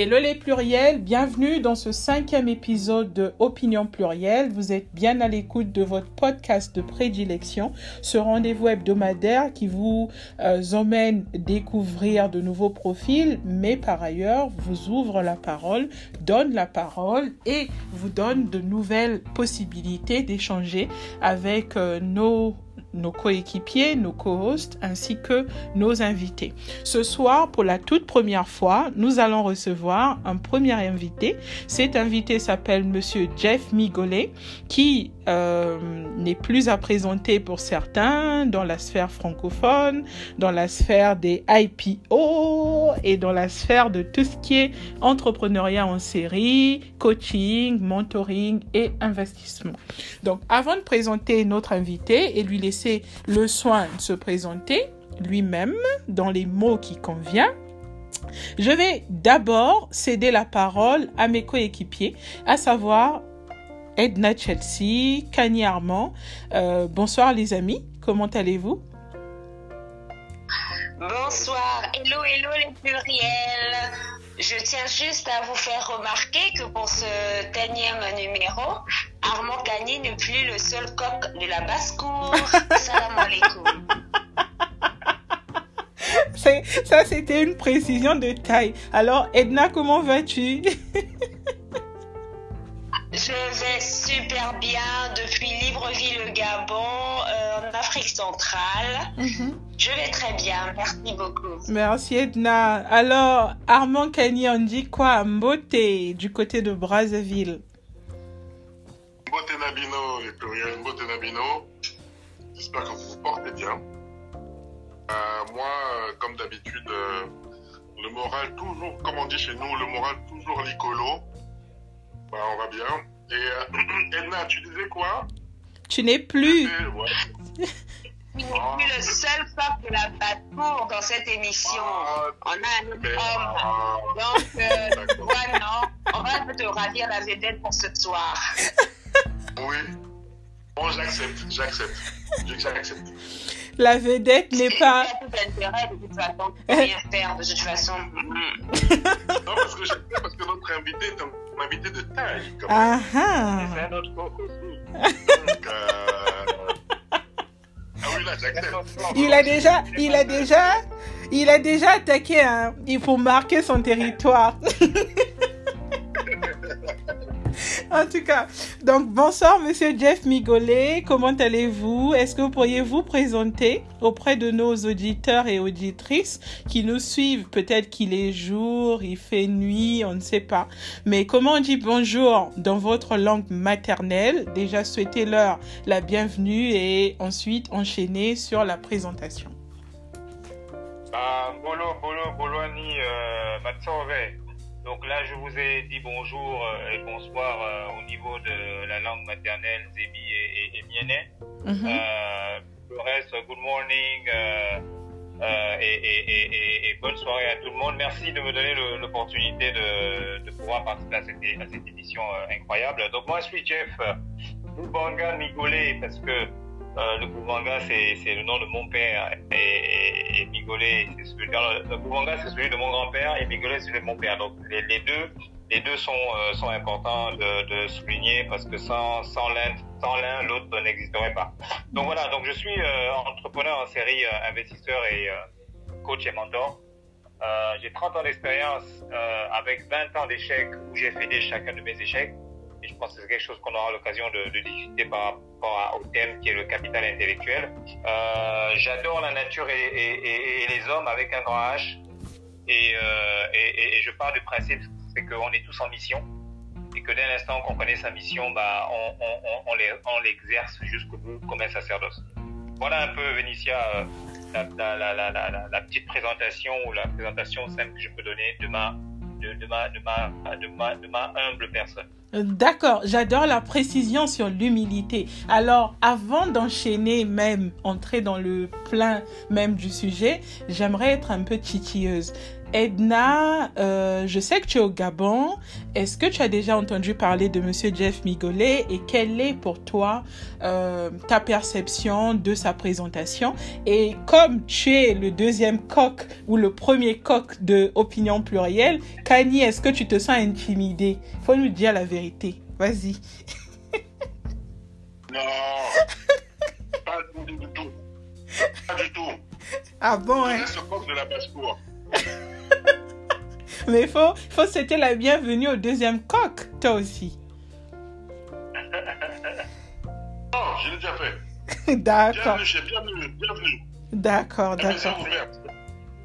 Hello les pluriels, bienvenue dans ce cinquième épisode de Opinion plurielle. Vous êtes bien à l'écoute de votre podcast de prédilection, ce rendez-vous hebdomadaire qui vous euh, emmène découvrir de nouveaux profils, mais par ailleurs vous ouvre la parole, donne la parole et vous donne de nouvelles possibilités d'échanger avec euh, nos nos coéquipiers, nos co-hosts ainsi que nos invités. Ce soir, pour la toute première fois, nous allons recevoir un premier invité. Cet invité s'appelle Monsieur Jeff Migolet, qui euh, n'est plus à présenter pour certains dans la sphère francophone, dans la sphère des IPO et dans la sphère de tout ce qui est entrepreneuriat en série, coaching, mentoring et investissement. Donc, avant de présenter notre invité et lui laisser le soin de se présenter lui-même dans les mots qui conviennent, je vais d'abord céder la parole à mes coéquipiers, à savoir Edna Chelsea, Kanye Armand. Euh, bonsoir les amis, comment allez-vous? Bonsoir, hello, hello les pluriels. Je tiens juste à vous faire remarquer que pour ce énième numéro, Armand Kanye n'est plus le seul coq de la basse-cour. Salam alaikum. Ça, c'était une précision de taille. Alors, Edna, comment vas-tu? Je vais super bien depuis Libreville, Gabon, euh, en Afrique centrale. Mhm. Je vais très bien, merci beaucoup. Merci Edna. Alors, Armand Kanye, on dit quoi? Mbote du côté de Brazzaville Mbote Nabino, Victoria, Mbote Nabino. J'espère que vous vous portez bien. Euh, moi, euh, comme d'habitude, le moral toujours, comme on dit chez nous, le moral toujours licolo. Bah, on va bien. Et euh, Edna, tu disais quoi? Tu n'es plus. Tu n'es plus le seul peuple de la batour dans cette émission. Ah, on a un autre homme. Ah. Donc, euh, ouais, non, on va te ravir la vedette pour ce soir. Oui. Bon, j'accepte, j'accepte. J'accepte. La vedette n'est pas. Il a tout intérêt de toute façon. Rien faire de toute façon. non, parce que, parce que notre invité est un invité de taille. Ah ah. C'est un autre coq aussi. Donc, euh... Ah oui, là, j'accepte. Il a déjà, il a déjà, il a déjà attaqué. Hein. Il faut marquer son territoire. en tout cas, donc bonsoir Monsieur Jeff Migolet, comment allez-vous? Est-ce que vous pourriez vous présenter auprès de nos auditeurs et auditrices qui nous suivent? Peut-être qu'il est jour, il fait nuit, on ne sait pas. Mais comment on dit bonjour dans votre langue maternelle? Déjà souhaitez-leur la bienvenue et ensuite enchaîner sur la présentation. Ah, bolo, bolo, boloni, euh, donc là, je vous ai dit bonjour euh, et bonsoir euh, au niveau de la langue maternelle Zébi et, et, mhm. euh, le reste, good morning et, bonne soirée à tout le monde. Merci de me donner l'opportunité de, pouvoir participer à cette, à cette émission incroyable. Donc moi, je suis Jeff Lubanga Migolé parce que le Boubanga, c'est le nom de mon père et, et, Migolé, celui, le, Boubanga, c'est celui de mon grand-père et Migolé, c'est celui de mon père. Donc les, deux, les deux sont, euh, sont importants de, souligner parce que sans, sans l'un, l'autre n'existerait pas. Donc voilà, donc je suis euh, entrepreneur en série, euh, investisseur et coach et mentor. j'ai 30 ans d'expérience avec 20 ans d'échecs où j'ai fait des chacun de mes échecs. Et je pense que c'est quelque chose qu'on aura l'occasion de, discuter par rapport au thème qui est le capital intellectuel. Euh, J'adore la nature et, les hommes avec un grand H. Et, euh, et je pars du principe c'est qu'on est tous en mission et que dès l'instant qu'on connaît sa mission, bah, on, l'exerce jusqu'au bout comme un sacerdoce. Voilà un peu, Vénitia, euh, la, la, petite présentation ou la présentation simple que je peux donner de ma, de, ma, ma humble personne. D'accord, j'adore la précision sur l'humilité. Alors, avant d'enchaîner, même entrer dans le plein même du sujet, j'aimerais être un peu titilleuse. Edna, euh, je sais que tu es au Gabon. Est-ce que tu as déjà entendu parler de Monsieur Jeff Migolet et quelle est pour toi euh, ta perception de sa présentation? Et comme tu es le deuxième coq ou le premier coq de Opinion Plurielle, Kanye, est-ce que tu te sens intimidé? Faut nous dire la vérité. Vas-y. Non, pas du tout. Pas du tout. Ah bon, Je hein? laisse le coq de la basse-cour. Mais il faut, faut souhaiter la bienvenue au deuxième coq, toi aussi. Non, je l'ai déjà fait. D'accord, Bienvenue bienvenue, d'accord, d'accord.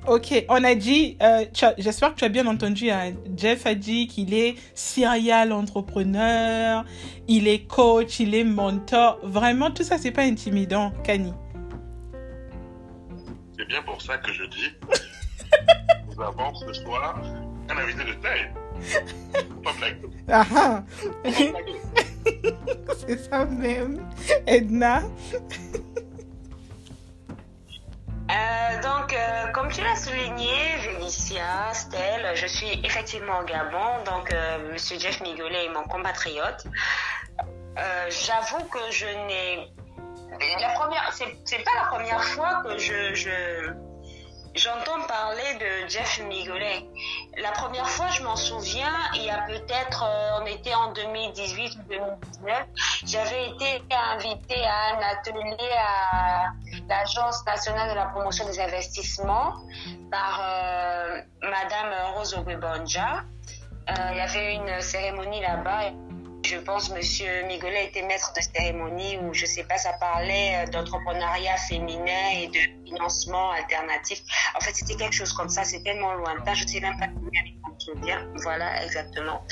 Ok, on a dit, euh, j'espère que tu as bien entendu, hein, Jeff a dit qu'il est serial entrepreneur, il est coach, il est mentor. Vraiment, tout ça, c'est pas intimidant, Kani. C'est bien pour ça que je dis. Nous avons ce soir un invité de taille. Faut Pas blaguer. Ah ah, c'est ça même. Edna, Euh, donc, euh, comme tu l'as souligné, Vélicia, Stella, je suis effectivement au Gabon. Donc, euh, Monsieur Jeff Migolet est mon compatriote. Euh, J'avoue que je n'ai. La première, c'est c'est pas la première fois que je. je J'entends parler de Jeff Migolet. La première fois, je m'en souviens, il y a peut-être, euh, on était en 2018 ou 2019, j'avais été invitée à un atelier à l'Agence nationale de la promotion des investissements par euh, Madame Rose Ogwebonja. Euh, il y avait une cérémonie là-bas. Je pense Monsieur Migolet était maître de cérémonie où je sais pas, ça parlait euh, d'entrepreneuriat féminin et de financement alternatif. En fait, c'était quelque chose comme ça. C'est tellement lointain. Je ne sais même pas combien dire. Voilà, exactement.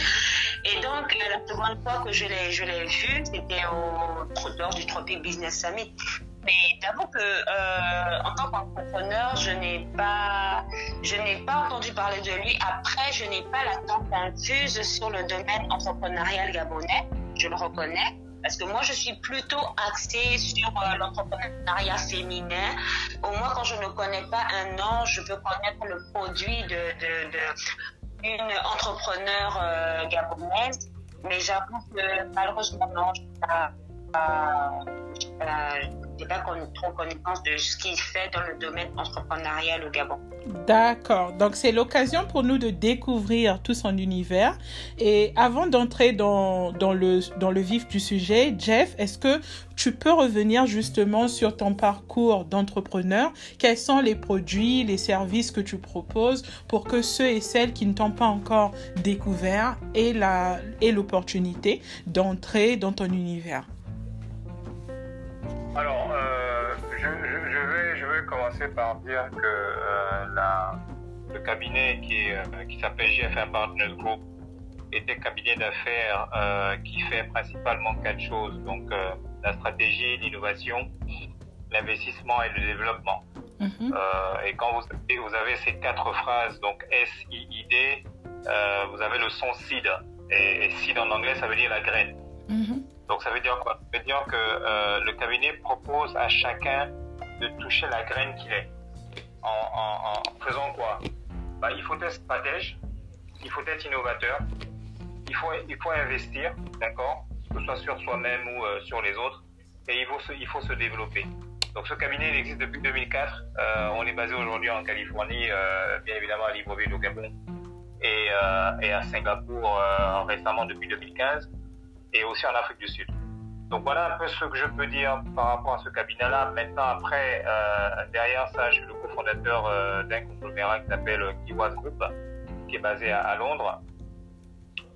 Et donc, euh, la seconde fois que je l'ai, je vu, c'était au, lors du Tropic Business Summit. Mais j'avoue que, euh, en tant qu'entrepreneur, je n'ai pas, je n'ai pas entendu parler de lui. Après, je n'ai pas l'attente infuse sur le domaine entrepreneurial gabonais. Je le reconnais. Parce que moi, je suis plutôt axée sur euh, l'entrepreneuriat féminin. Au moins, quand je ne connais pas un nom, je peux connaître le produit de, de, entrepreneur euh, gabonaise. Mais j'avoue que malheureusement, non, je n'ai pas, pas, j'ai pas trop connaissance de ce qu'il fait dans le domaine entrepreneurial au Gabon. D'accord. Donc, c'est l'occasion pour nous de découvrir tout son univers. Et avant d'entrer dans, le, dans le vif du sujet, Jeff, est-ce que tu peux revenir justement sur ton parcours d'entrepreneur? Quels sont les produits, les services que tu proposes pour que ceux et celles qui ne t'ont pas encore découvert aient l'opportunité d'entrer dans ton univers? Alors, euh, je, je- je vais, je vais commencer par dire que euh, la- le cabinet qui, euh, qui s'appelle GFM Partners Group est un cabinet d'affaires qui fait principalement quatre choses. Donc, la stratégie, l'innovation, l'investissement et le développement. Mhm. Euh, et quand vous avez, vous avez ces quatre phrases, donc S-I-I-D, euh, vous avez le son seed. Et, et seed en anglais, ça veut dire la graine. Mhm. Donc ça veut dire quoi? Ça veut dire que euh, le cabinet propose à chacun de toucher la graine qu'il est. En, faisant quoi? Bah, Il faut être stratège, il faut être innovateur, il faut, il faut investir, d'accord? Que ce soit sur soi-même ou euh, sur les autres, et il faut, se, il faut se développer. Donc ce cabinet il existe depuis 2004. Euh, on est basé aujourd'hui en Californie, bien évidemment à Libreville au Gabon, et, et à Singapour récemment depuis 2015 et aussi en Afrique du Sud. Donc voilà un peu ce que je peux dire par rapport à ce cabinet-là. Maintenant, après, euh, derrière ça, je suis le cofondateur euh, d'un conglomérat qui s'appelle Kiwas Group, qui est basé à, Londres.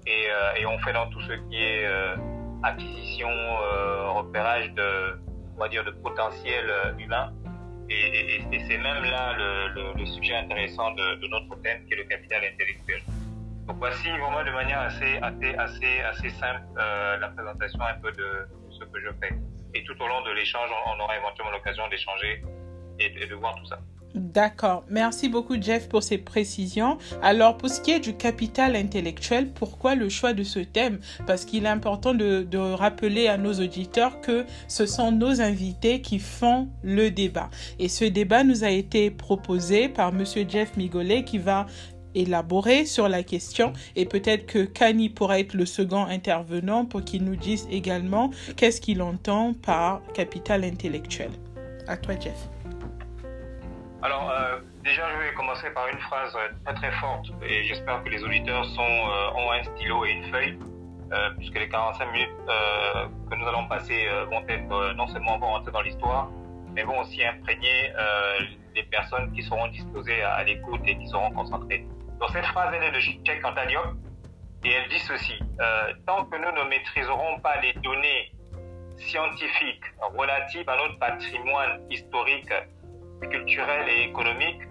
Et, euh, et on fait dans tout ce qui est euh, acquisition, euh, repérage de, on va dire, de potentiel euh, humain. Et, et- et c'est même là le, le- le sujet intéressant de, de notre thème, qui est le capital intellectuel. Donc voici vraiment de manière assez, assez, assez, simple euh, la présentation un peu de ce que je fais. Et tout au long de l'échange, on, aura éventuellement l'occasion d'échanger et, de- voir tout ça. D'accord. Merci beaucoup, Jeff, pour ces précisions. Alors, pour ce qui est du capital intellectuel, pourquoi le choix de ce thème? Parce qu'il est important de, de, rappeler à nos auditeurs que ce sont nos invités qui font le débat. Et ce débat nous a été proposé par Monsieur Jeff Migolet qui va élaborer sur la question et peut-être que Kani pourra être le second intervenant pour qu'il nous dise également qu'est-ce qu'il entend par capital intellectuel. À toi, Jeff. Alors, euh, déjà, je vais commencer par une phrase très très forte et j'espère que les auditeurs sont, euh, ont un stylo et une feuille, euh, puisque les 45 minutes que nous allons passer vont être non seulement vont rentrer dans l'histoire, mais vont aussi imprégner les personnes qui seront disposées à, l'écoute et qui seront concentrées. Donc, cette phrase, elle est de Cheikh Anta et elle dit ceci tant que nous ne maîtriserons pas les données scientifiques relatives à notre patrimoine historique culturelle et économique,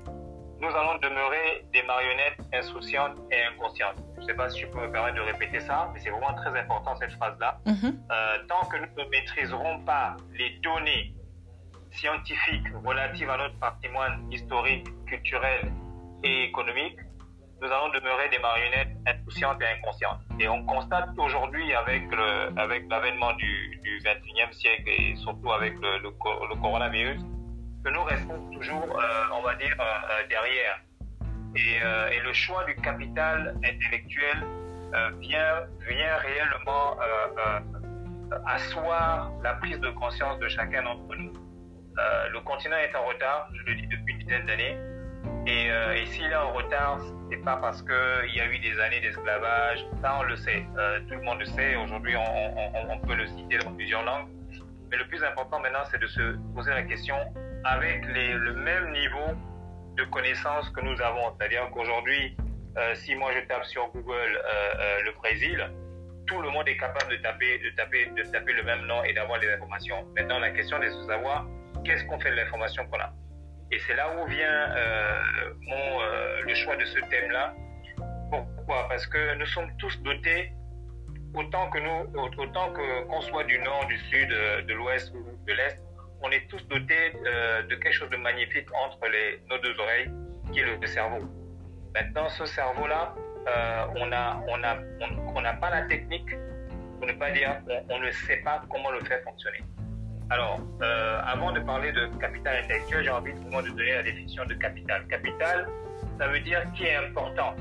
nous allons demeurer des marionnettes insouciantes et inconscientes. Je ne sais pas si je peux me permettre de répéter ça, mais c'est vraiment très important cette phrase-là. Mhm. Euh, tant que nous ne maîtriserons pas les données scientifiques relatives à notre patrimoine historique, culturel et économique, nous allons demeurer des marionnettes insouciantes et inconscientes. Et on constate aujourd'hui avec l'avènement du, du 21e siècle et surtout avec le, le coronavirus, que nous restons toujours, euh, on va dire, euh, euh, derrière. Et, et, le choix du capital intellectuel vient, vient réellement asseoir la prise de conscience de chacun d'entre nous. le continent est en retard, je le dis depuis une dizaine d'années. Et, et s'il est en retard, c'est pas parce qu'il y a eu des années d'esclavage, ça on le sait, tout le monde le sait, aujourd'hui on, on, on, peut le citer dans plusieurs langues. Mais le plus important maintenant, c'est de se poser la question avec les, le même niveau de connaissances que nous avons. C'est-à-dire qu'aujourd'hui, euh, si moi je tape sur Google euh, euh, le Brésil, tout le monde est capable de taper, de taper, de taper le même nom et d'avoir les informations. Maintenant, la question est de savoir qu'est-ce qu'on fait de l'information qu'on a. Et c'est là où vient euh, mon, euh, le choix de ce thème-là. Pourquoi? Parce que nous sommes tous dotés, autant que nous, autant qu'on soit du nord, du sud, de l'ouest ou de l'est, on est tous dotés euh, de quelque chose de magnifique entre les, nos deux oreilles, qui est le cerveau. Maintenant, ce cerveau-là, euh, on n'a on a, on, on pas la technique, pour ne pas dire on, ne sait pas comment le faire fonctionner. Alors, euh, avant de parler de capital intellectuel, j'ai envie moi de donner la définition de capital. Capital, ça veut dire qui est important.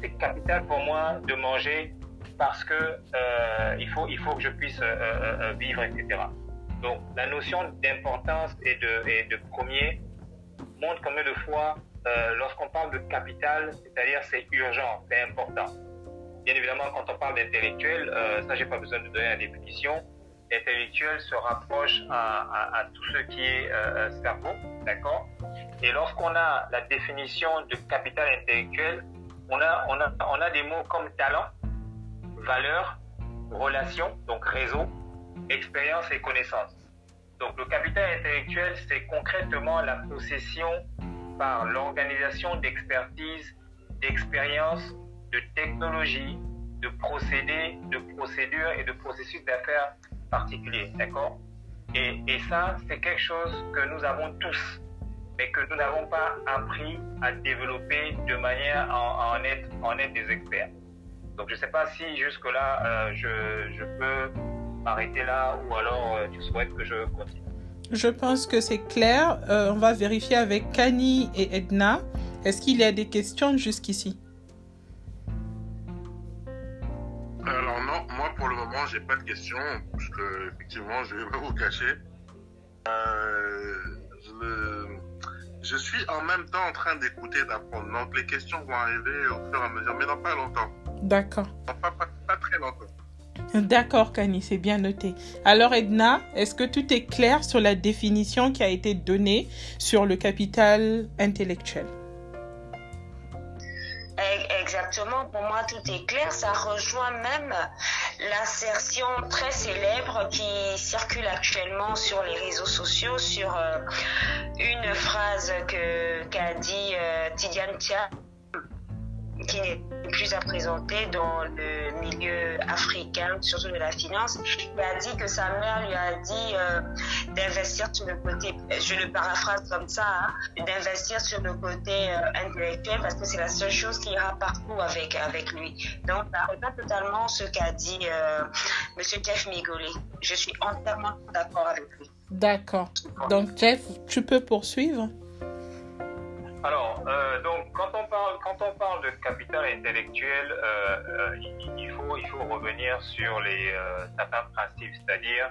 C'est capital pour moi de manger parce que euh, il faut il faut que je puisse euh, euh, vivre, etc. Donc, la notion d'importance et de, et de premier montre combien de fois, euh, lorsqu'on parle de capital, c'est-à-dire c'est urgent, c'est important. Bien évidemment, quand on parle d'intellectuel, euh, ça, j'ai pas besoin de donner la définition. L'intellectuel se rapproche à, tout ce qui est euh, cerveau, d'accord? Et lorsqu'on a la définition de capital intellectuel, on a, on a, on a des mots comme talent, valeur, relation, donc réseau, expérience et connaissance. Donc le capital intellectuel, c'est concrètement la possession par l'organisation d'expertise, d'expérience, de technologie, de procédés, de procédures et de processus d'affaires particuliers. D'accord? Et, et ça, c'est quelque chose que nous avons tous, mais que nous n'avons pas appris à développer de manière à, en, être, en être des experts. Donc je ne sais pas si jusque-là, euh, je, je peux arrêter là ou alors euh, tu souhaites que je continue Je pense que c'est clair. Euh, on va vérifier avec Kani et Edna. Est-ce qu'il y a des questions jusqu'ici? Alors non, moi pour le moment j'ai pas de questions parce que effectivement je vais pas vous cacher. Euh, je, je, suis en même temps en train d'écouter d'apprendre. Donc les questions vont arriver au fur et à mesure, mais dans pas longtemps. D'accord. Pas, pas, pas très longtemps. D'accord, Kani, c'est bien noté. Alors, Edna, est-ce que tout est clair sur la définition qui a été donnée sur le capital intellectuel? Exactement, pour moi tout est clair. Ça rejoint même l'assertion très célèbre qui circule actuellement sur les réseaux sociaux sur euh, une phrase que qu'a dit euh, Tidiane Tia qui n'est plus à présenter dans le milieu africain, surtout de la finance. Il a dit que sa mère lui a dit euh, d'investir sur le côté, je le paraphrase comme ça, hein, d'investir sur le côté euh, intellectuel parce que c'est la seule chose qui ira partout avec, avec lui. Donc, ça rejoint totalement ce qu'a dit euh, M. Jeff Migoli. Je suis entièrement d'accord avec lui. D'accord. Donc, Jeff, tu peux poursuivre? Alors, euh, donc, quand on parle, quand on parle de capital intellectuel, euh, euh, il, faut, il faut revenir sur les certains principes, c'est-à-dire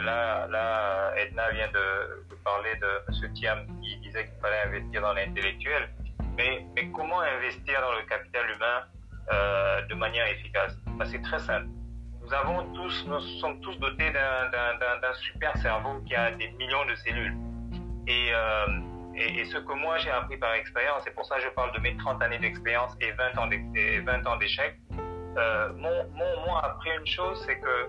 là, là, Edna vient de, parler de M. Thiam qui disait qu'il fallait investir dans l'intellectuel, mais, mais comment investir dans le capital humain de manière efficace? Ben, C'est très simple. Nous avons tous, nous sommes tous dotés d'un super cerveau qui a des millions de cellules. Et et, ce que moi j'ai appris par expérience, et pour ça je parle de mes 30 années d'expérience et 20 ans d'échecs, euh, m'ont appris une chose, c'est que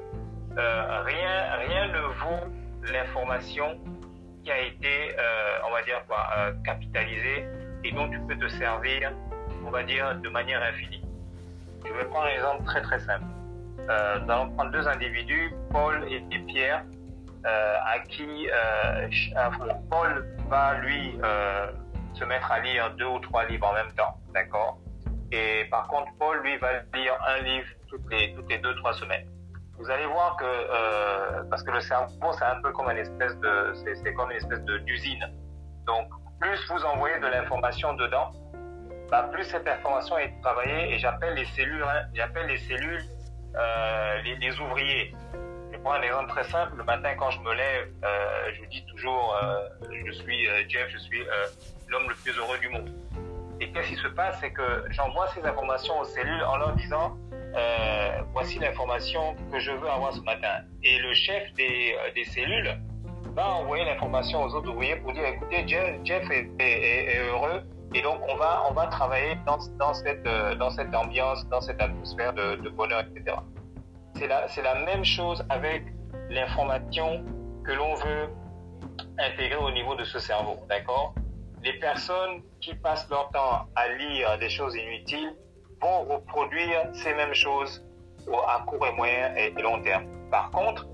euh, rien, rien ne vaut l'information qui a été, euh, on va dire quoi, euh, capitalisée et dont tu peux te servir, on va dire, de manière infinie. Je vais prendre un exemple très très simple. Nous allons prendre deux individus, Paul et Pierre, à qui Paul lui euh, se mettre à lire deux ou trois livres en même temps, d'accord? Et par contre, Paul lui va lire un livre toutes les toutes les deux trois semaines. Vous allez voir que parce que le cerveau c'est un peu comme une espèce de c'est comme une espèce de d'usine. Donc plus vous envoyez de l'information dedans, bah, plus cette information est travaillée et j'appelle les cellules hein, j'appelle les cellules les, les ouvriers prends un exemple très simple. Le matin, quand je me lève, euh, je dis toujours, euh, je suis euh, Jeff, je suis l'homme le plus heureux du monde. Et qu'est-ce qui se passe, c'est que j'envoie ces informations aux cellules en leur disant, voici l'information que je veux avoir ce matin. Et le chef des, cellules va envoyer l'information aux autres ouvriers pour dire, écoutez, Jeff, est, heureux. Et donc, on va, travailler dans, cette, ambiance, dans cette atmosphère de bonheur, etc c'est la, même chose avec l'information que l'on veut intégrer au niveau de ce cerveau, d'accord? Les personnes qui passent leur temps à lire des choses inutiles vont reproduire ces mêmes choses à court et moyen et long terme. Par contre,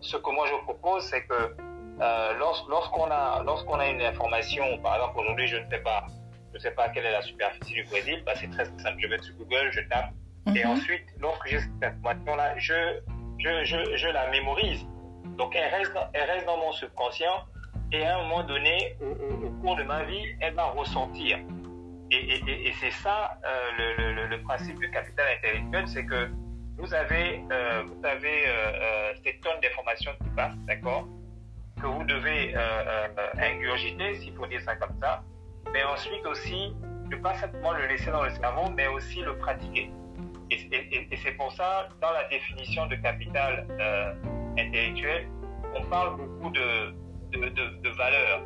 ce que moi je propose, c'est que euh, lorsqu'on a lorsqu'on a une information, par exemple aujourd'hui je ne sais pas, je ne sais pas quelle est la superficie du Brésil, bah, c'est très simple, je vais sur Google, je tape et mhm. ensuite, lorsque j'ai cette information-là, je, je, je, je, la mémorise. Donc, elle reste, elle reste dans mon subconscient et à un moment donné, au, cours de ma vie, elle va ressentir. Et, et, et c'est ça euh, le, le, le, principe du capital intellectuel, c'est que vous avez, euh, vous avez euh, euh ces tonnes d'informations qui passent, d'accord, que vous devez euh, ingurgiter, s'il faut dire ça comme ça, mais ensuite aussi, ne pas simplement le laisser dans le cerveau, mais aussi le pratiquer. Et, c'est pour ça, dans la définition de capital euh, intellectuel, on parle beaucoup de, de, de, valeurs,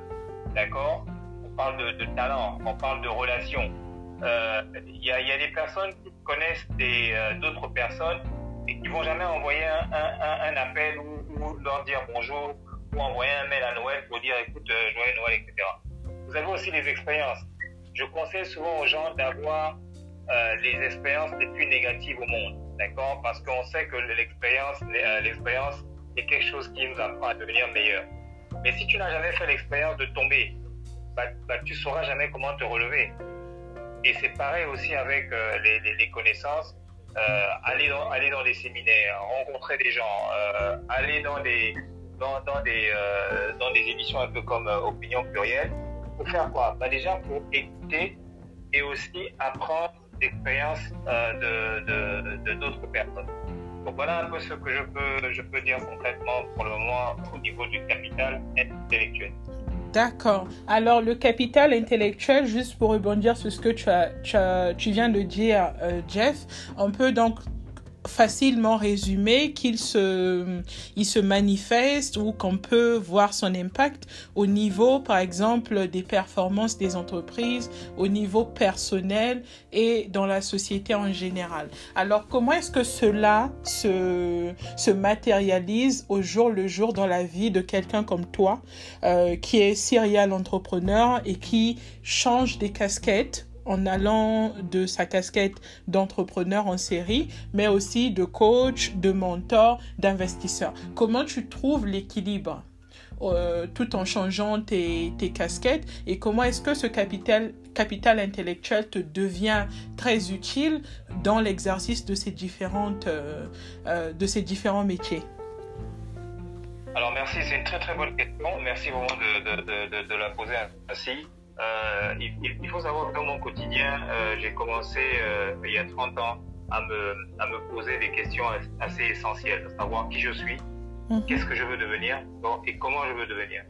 d'accord? On parle de, talent, on parle de relations. Euh, il y, a, y, a, des personnes qui connaissent euh, d'autres personnes et qui vont jamais envoyer un, un, appel ou, ou, leur dire bonjour ou envoyer un mail à Noël pour dire écoute, joyeux Noël, etc. Vous avez aussi des expériences. Je conseille souvent aux gens d'avoir euh, les expériences les plus négatives au monde, d'accord? Parce qu'on sait que l'expérience, euh, l'expérience est quelque chose qui nous apprend à devenir meilleur. Mais si tu n'as jamais fait l'expérience de tomber, bah, bah, tu sauras jamais comment te relever. Et c'est pareil aussi avec euh, les, connaissances. Aller, dans, aller dans des séminaires, rencontrer des gens, aller dans des, dans des, dans des émissions un peu comme Opinion Plurielle. Pour faire quoi? Bah Déjà pour écouter et aussi apprendre d'expérience euh, de d'autres personnes. Donc voilà un peu ce que je peux, je peux dire concrètement pour le moment au niveau du capital intellectuel. D'accord. Alors le capital intellectuel, juste pour rebondir sur ce que tu, as, tu, viens de dire, euh, Jeff, on peut donc facilement résumé qu'il se, il se manifeste ou qu'on peut voir son impact au niveau, par exemple, des performances des entreprises, au niveau personnel et dans la société en général. Alors, comment est-ce que cela se, se matérialise au jour le jour dans la vie de quelqu'un comme toi, euh, qui est serial entrepreneur et qui change des casquettes en allant de sa casquette d'entrepreneur en série, mais aussi de coach, de mentor, d'investisseur. Comment tu trouves l'équilibre euh, tout en changeant tes, tes casquettes? Et comment est-ce que ce capital, intellectuel te devient très utile dans l'exercice de ces différentes euh, euh, de ces différents métiers? Alors merci, c'est une très très bonne question. Merci vraiment de la poser ainsi. Euh, il, il, faut savoir que dans mon quotidien, euh, j'ai commencé euh, il y a 30 ans à me, à me poser des questions assez essentielles, à savoir qui je suis, Mhm. Qu'est-ce que je veux devenir et comment je veux devenir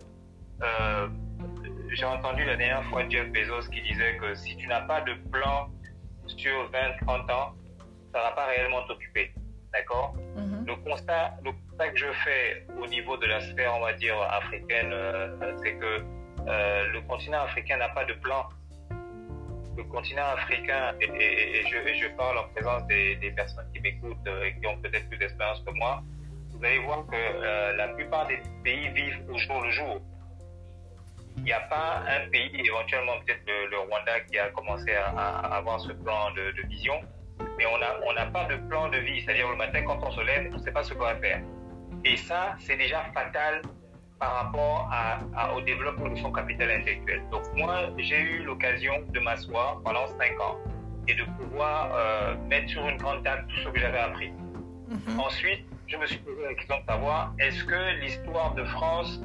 J'ai entendu la dernière fois Jeff Bezos qui disait que si tu n'as pas de plan sur 20-30 ans, ça ne va pas réellement t'occuper. D'accord? Mhm. le, constat, le constat que je fais au niveau de la sphère, on va dire, africaine, c'est que euh, le continent africain n'a pas de plan. Le continent africain, et, je, parle en présence des, personnes qui m'écoutent et qui ont peut-être plus d'expérience que moi, vous allez voir que euh, la plupart des pays vivent au jour le jour. Il n'y a pas un pays, éventuellement peut-être le, Rwanda, qui a commencé à, avoir ce plan de, vision, mais on n'a pas de plan de vie. C'est-à-dire le matin, quand on se lève, on ne sait pas ce qu'on va faire. Et ça, c'est déjà fatal par rapport à, au développement de son capital intellectuel. Donc moi, j'ai eu l'occasion de m'asseoir pendant cinq ans et de pouvoir euh, mettre sur une grande table tout ce que j'avais appris. Mm-hmm. Ensuite, je me suis posé la question de savoir est-ce que l'histoire de France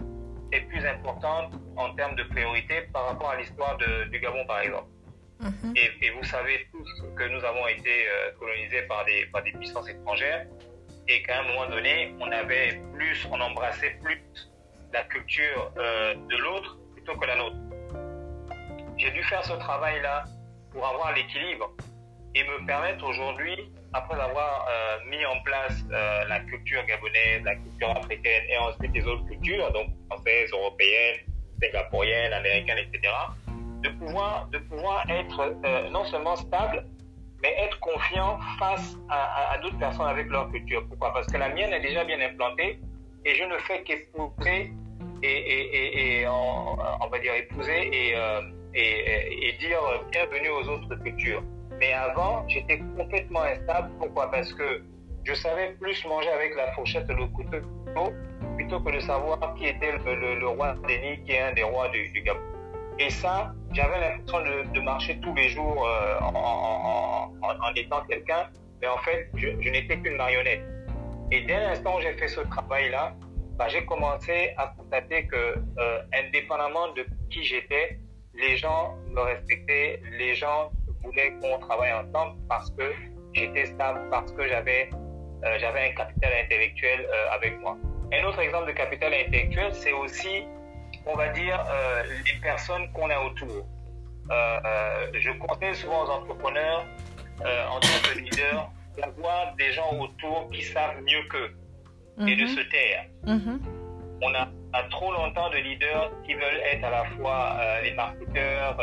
est plus importante en termes de priorité par rapport à l'histoire du Gabon, par exemple? Mhm. et, vous savez tous que nous avons été euh, colonisés par des, par des puissances étrangères et qu'à un moment donné, on avait plus, on embrassait plus la culture euh, de l'autre plutôt que la nôtre. J'ai dû faire ce travail-là pour avoir l'équilibre et me permettre aujourd'hui après avoir euh, mis en place euh, la culture gabonaise, la culture africaine et ensuite les autres cultures, donc françaises, européennes, singapouriennes, américaines, etc., de pouvoir, de pouvoir être non seulement stable, mais être confiant face à, d'autres personnes avec leur culture. Pourquoi? Parce que la mienne est déjà bien implantée et je ne fais qu'épouser et, on, va dire épouser et, et, dire bienvenue aux autres cultures. Mais avant, j'étais complètement instable. Pourquoi? Parce que je savais plus manger avec la fourchette et le couteau plutôt que de savoir qui était le, roi Denis, qui est un des rois du, Gabon. Et ça, j'avais l'impression de, marcher tous les jours euh, en, étant quelqu'un, mais en fait, je, n'étais qu'une marionnette. Et dès l'instant où j'ai fait ce travail-là, bah, j'ai commencé à constater que, euh, indépendamment de qui j'étais, les gens me respectaient, les gens voulais qu'on travaille ensemble parce que j'étais stable, parce que j'avais euh, un capital intellectuel euh, avec moi. Un autre exemple de capital intellectuel, c'est aussi, on va dire, les personnes qu'on a autour. je conseille souvent aux entrepreneurs, en tant que leader, d'avoir des gens autour qui savent mieux qu'eux et de mhm. se taire. Mhm. On a, a, trop longtemps de leaders qui veulent être à la fois les marketeurs,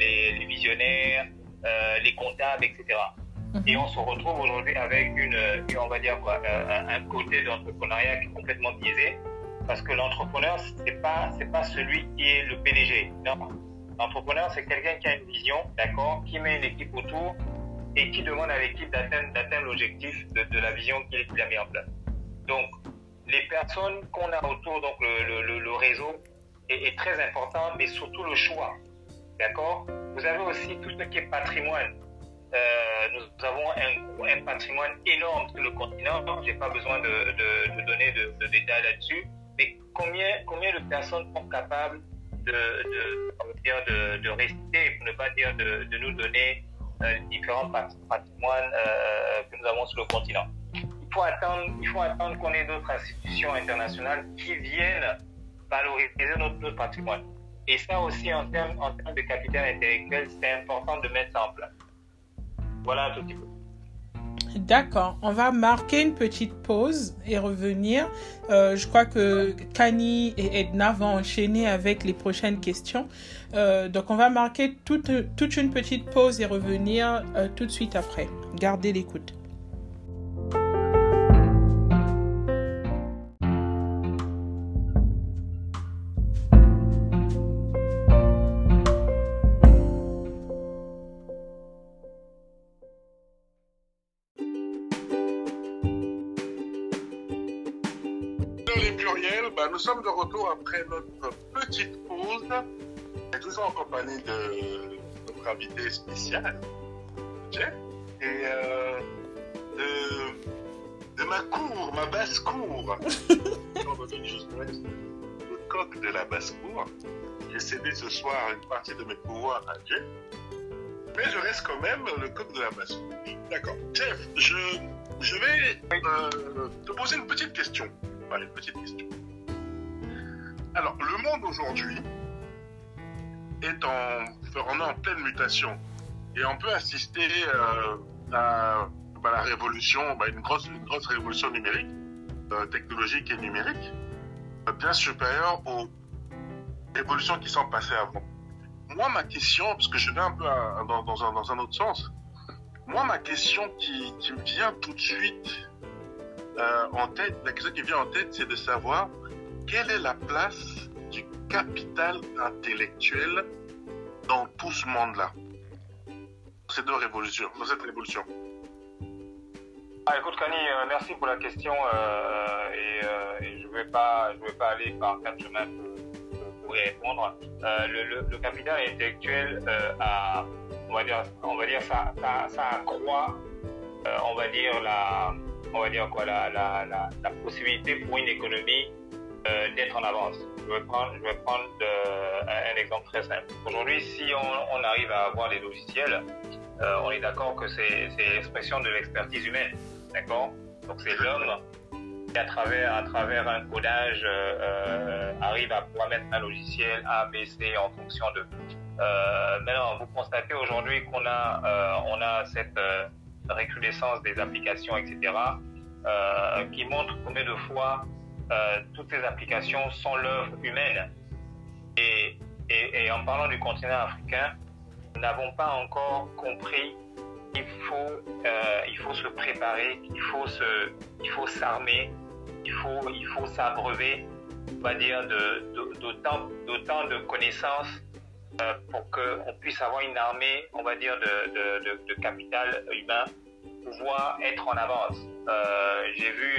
les, les, visionnaires, euh, les comptables, etc. Mhm. Et on se retrouve aujourd'hui avec une, on va dire quoi, euh, un, côté d'entrepreneuriat qui est complètement biaisé, parce que l'entrepreneur c'est pas c'est pas celui qui est le PDG. Non, l'entrepreneur c'est quelqu'un qui a une vision, d'accord, qui met une équipe autour et qui demande à l'équipe d'atteindre d'atteindre l'objectif de, de, la vision qu'il a mis en place. Donc les personnes qu'on a autour, donc le, le, réseau est, très important, mais surtout le choix. D'accord? Vous avez aussi tout ce qui est patrimoine. Euh, nous avons un, un, patrimoine énorme sur le continent. Je n'ai pas besoin de, de, donner de, détails là-dessus. Mais combien, combien de personnes sont capables de, de, de, rester, pour ne pas dire de, de nous donner euh, différents patrimoines euh, que nous avons sur le continent? Attendre, il faut attendre qu'on ait d'autres institutions internationales qui viennent valoriser notre, patrimoine. Et ça aussi, en termes, de capital intellectuel, c'est important de mettre ça en place. Voilà un tout petit peu. D'accord, on va marquer une petite pause et revenir. Euh, je crois que Kani et Edna vont enchaîner avec les prochaines questions. Euh, donc on va marquer toute, toute, une petite pause et revenir euh, tout de suite après. Gardez l'écoute. Nous sommes de retour après notre petite pause. Et toujours en compagnie de notre invité spécial, Jeff, et euh, de, de ma cour, ma donner juste le coq de la basse-cour. J'ai cédé ce soir une partie de mes pouvoirs à Jeff. Mais je reste quand même le coq de la basse-cour. D'accord. Jeff, je, je vais euh, te poser une petite question. Enfin, une petite question. Alors, le monde aujourd'hui est en, on est en pleine mutation et on peut assister euh, à bah, la révolution, bah, une, grosse, une grosse révolution numérique, euh, technologique et numérique, euh, bien supérieure aux révolutions qui sont passées avant. Moi, ma question, parce que je vais un peu dans, un, dans un autre sens, moi, ma question qui, qui me vient tout de suite en tête, la question qui vient en tête, c'est de savoir quelle est la place du capital intellectuel dans tout ce monde-là, ces deux révolutions, dans cette révolution. Ah, écoute, Kani, euh, merci pour la question euh, euh, et je ne vais, pas- vais pas aller par quatre chemins pour, y répondre. Le, capital intellectuel a, on va dire, on va dire ça, ça, accroît, on va dire la, on va dire quoi, la, la, la possibilité pour une économie euh, d'être en avance. Je vais prendre, euh, un, exemple très simple. Aujourd'hui, si on, arrive à avoir des logiciels, euh, on est d'accord que c'est l'expression de l'expertise humaine. D'accord? Donc c'est l'homme qui, à travers, un codage, arrive à pouvoir mettre un logiciel A, B, C en fonction de. Maintenant, vous constatez aujourd'hui qu'on a, a cette recrudescence des applications, etc., qui montre combien de fois euh, toutes ces applications sont l'œuvre humaine. Et, en parlant du continent africain, nous n'avons pas encore compris qu'il faut, euh, faut se préparer, il faut s'armer, il faut, il faut s'abreuver, on va dire, de, de- d'autant, d'autant de connaissances euh, pour qu'on puisse avoir une armée, on va dire, de, de, de, de capital humain, pouvoir être en avance. Euh, j'ai vu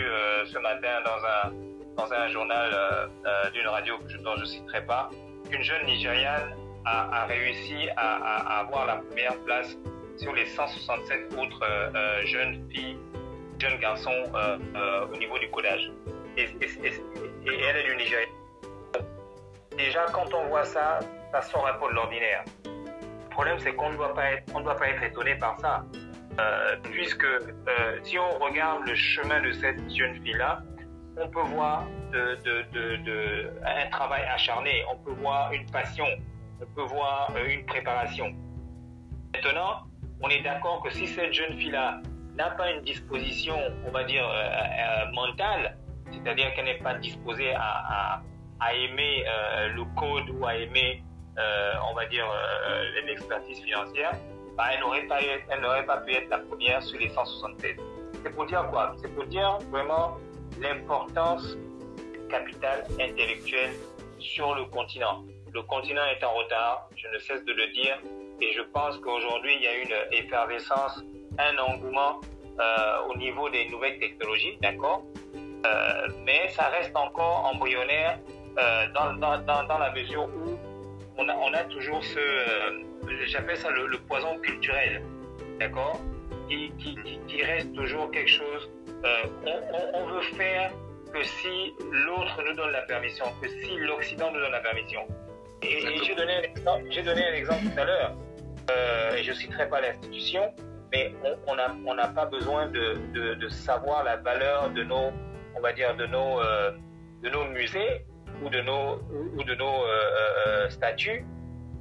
ce matin dans un, dans un journal euh, euh, d'une radio dont je ne citerai pas, qu'une jeune Nigériane a, réussi à, avoir la première place sur les 167 autres euh, jeunes filles, jeunes garçons au niveau du codage. Et, elle est du Nigeria. Déjà, quand on voit ça, ça sort un peu de l'ordinaire. Le problème, c'est qu'on ne doit pas être, on doit pas être étonné par ça. Puisque si on regarde le chemin de cette jeune fille-là, on peut voir un travail acharné, on peut voir une passion, on peut voir euh, une préparation. Maintenant, on est d'accord que si cette jeune fille-là n'a pas une disposition, on va dire, euh, euh, mentale, c'est-à-dire qu'elle n'est pas disposée à, aimer le code ou à aimer, on va dire, l'expertise financière, bah, elle n'aurait pas, pas pu être la première sur les 176. C'est pour dire quoi? C'est pour dire vraiment l'importance du capital intellectuel sur le continent. Le continent est en retard, je ne cesse de le dire, et je pense qu'aujourd'hui, il y a une effervescence, un engouement euh, au niveau des nouvelles technologies, d'accord? Euh, Mais ça reste encore embryonnaire euh, dans, dans, dans, la mesure où on a, toujours ce, j'appelle ça le, le poison culturel, d'accord? Qui, qui, qui reste toujours quelque chose. Euh, on, on, veut faire que si l'autre nous donne la permission, que si l'Occident nous donne la permission. Et, et j'ai donné un exemple, j'ai donné un exemple tout à l'heure. Euh, et je citerai pas l'institution, mais on n'a on pas besoin de, de, de savoir la valeur de nos, on va dire, de nos, euh, de nos musées ou de nos, ou de nos euh, statuts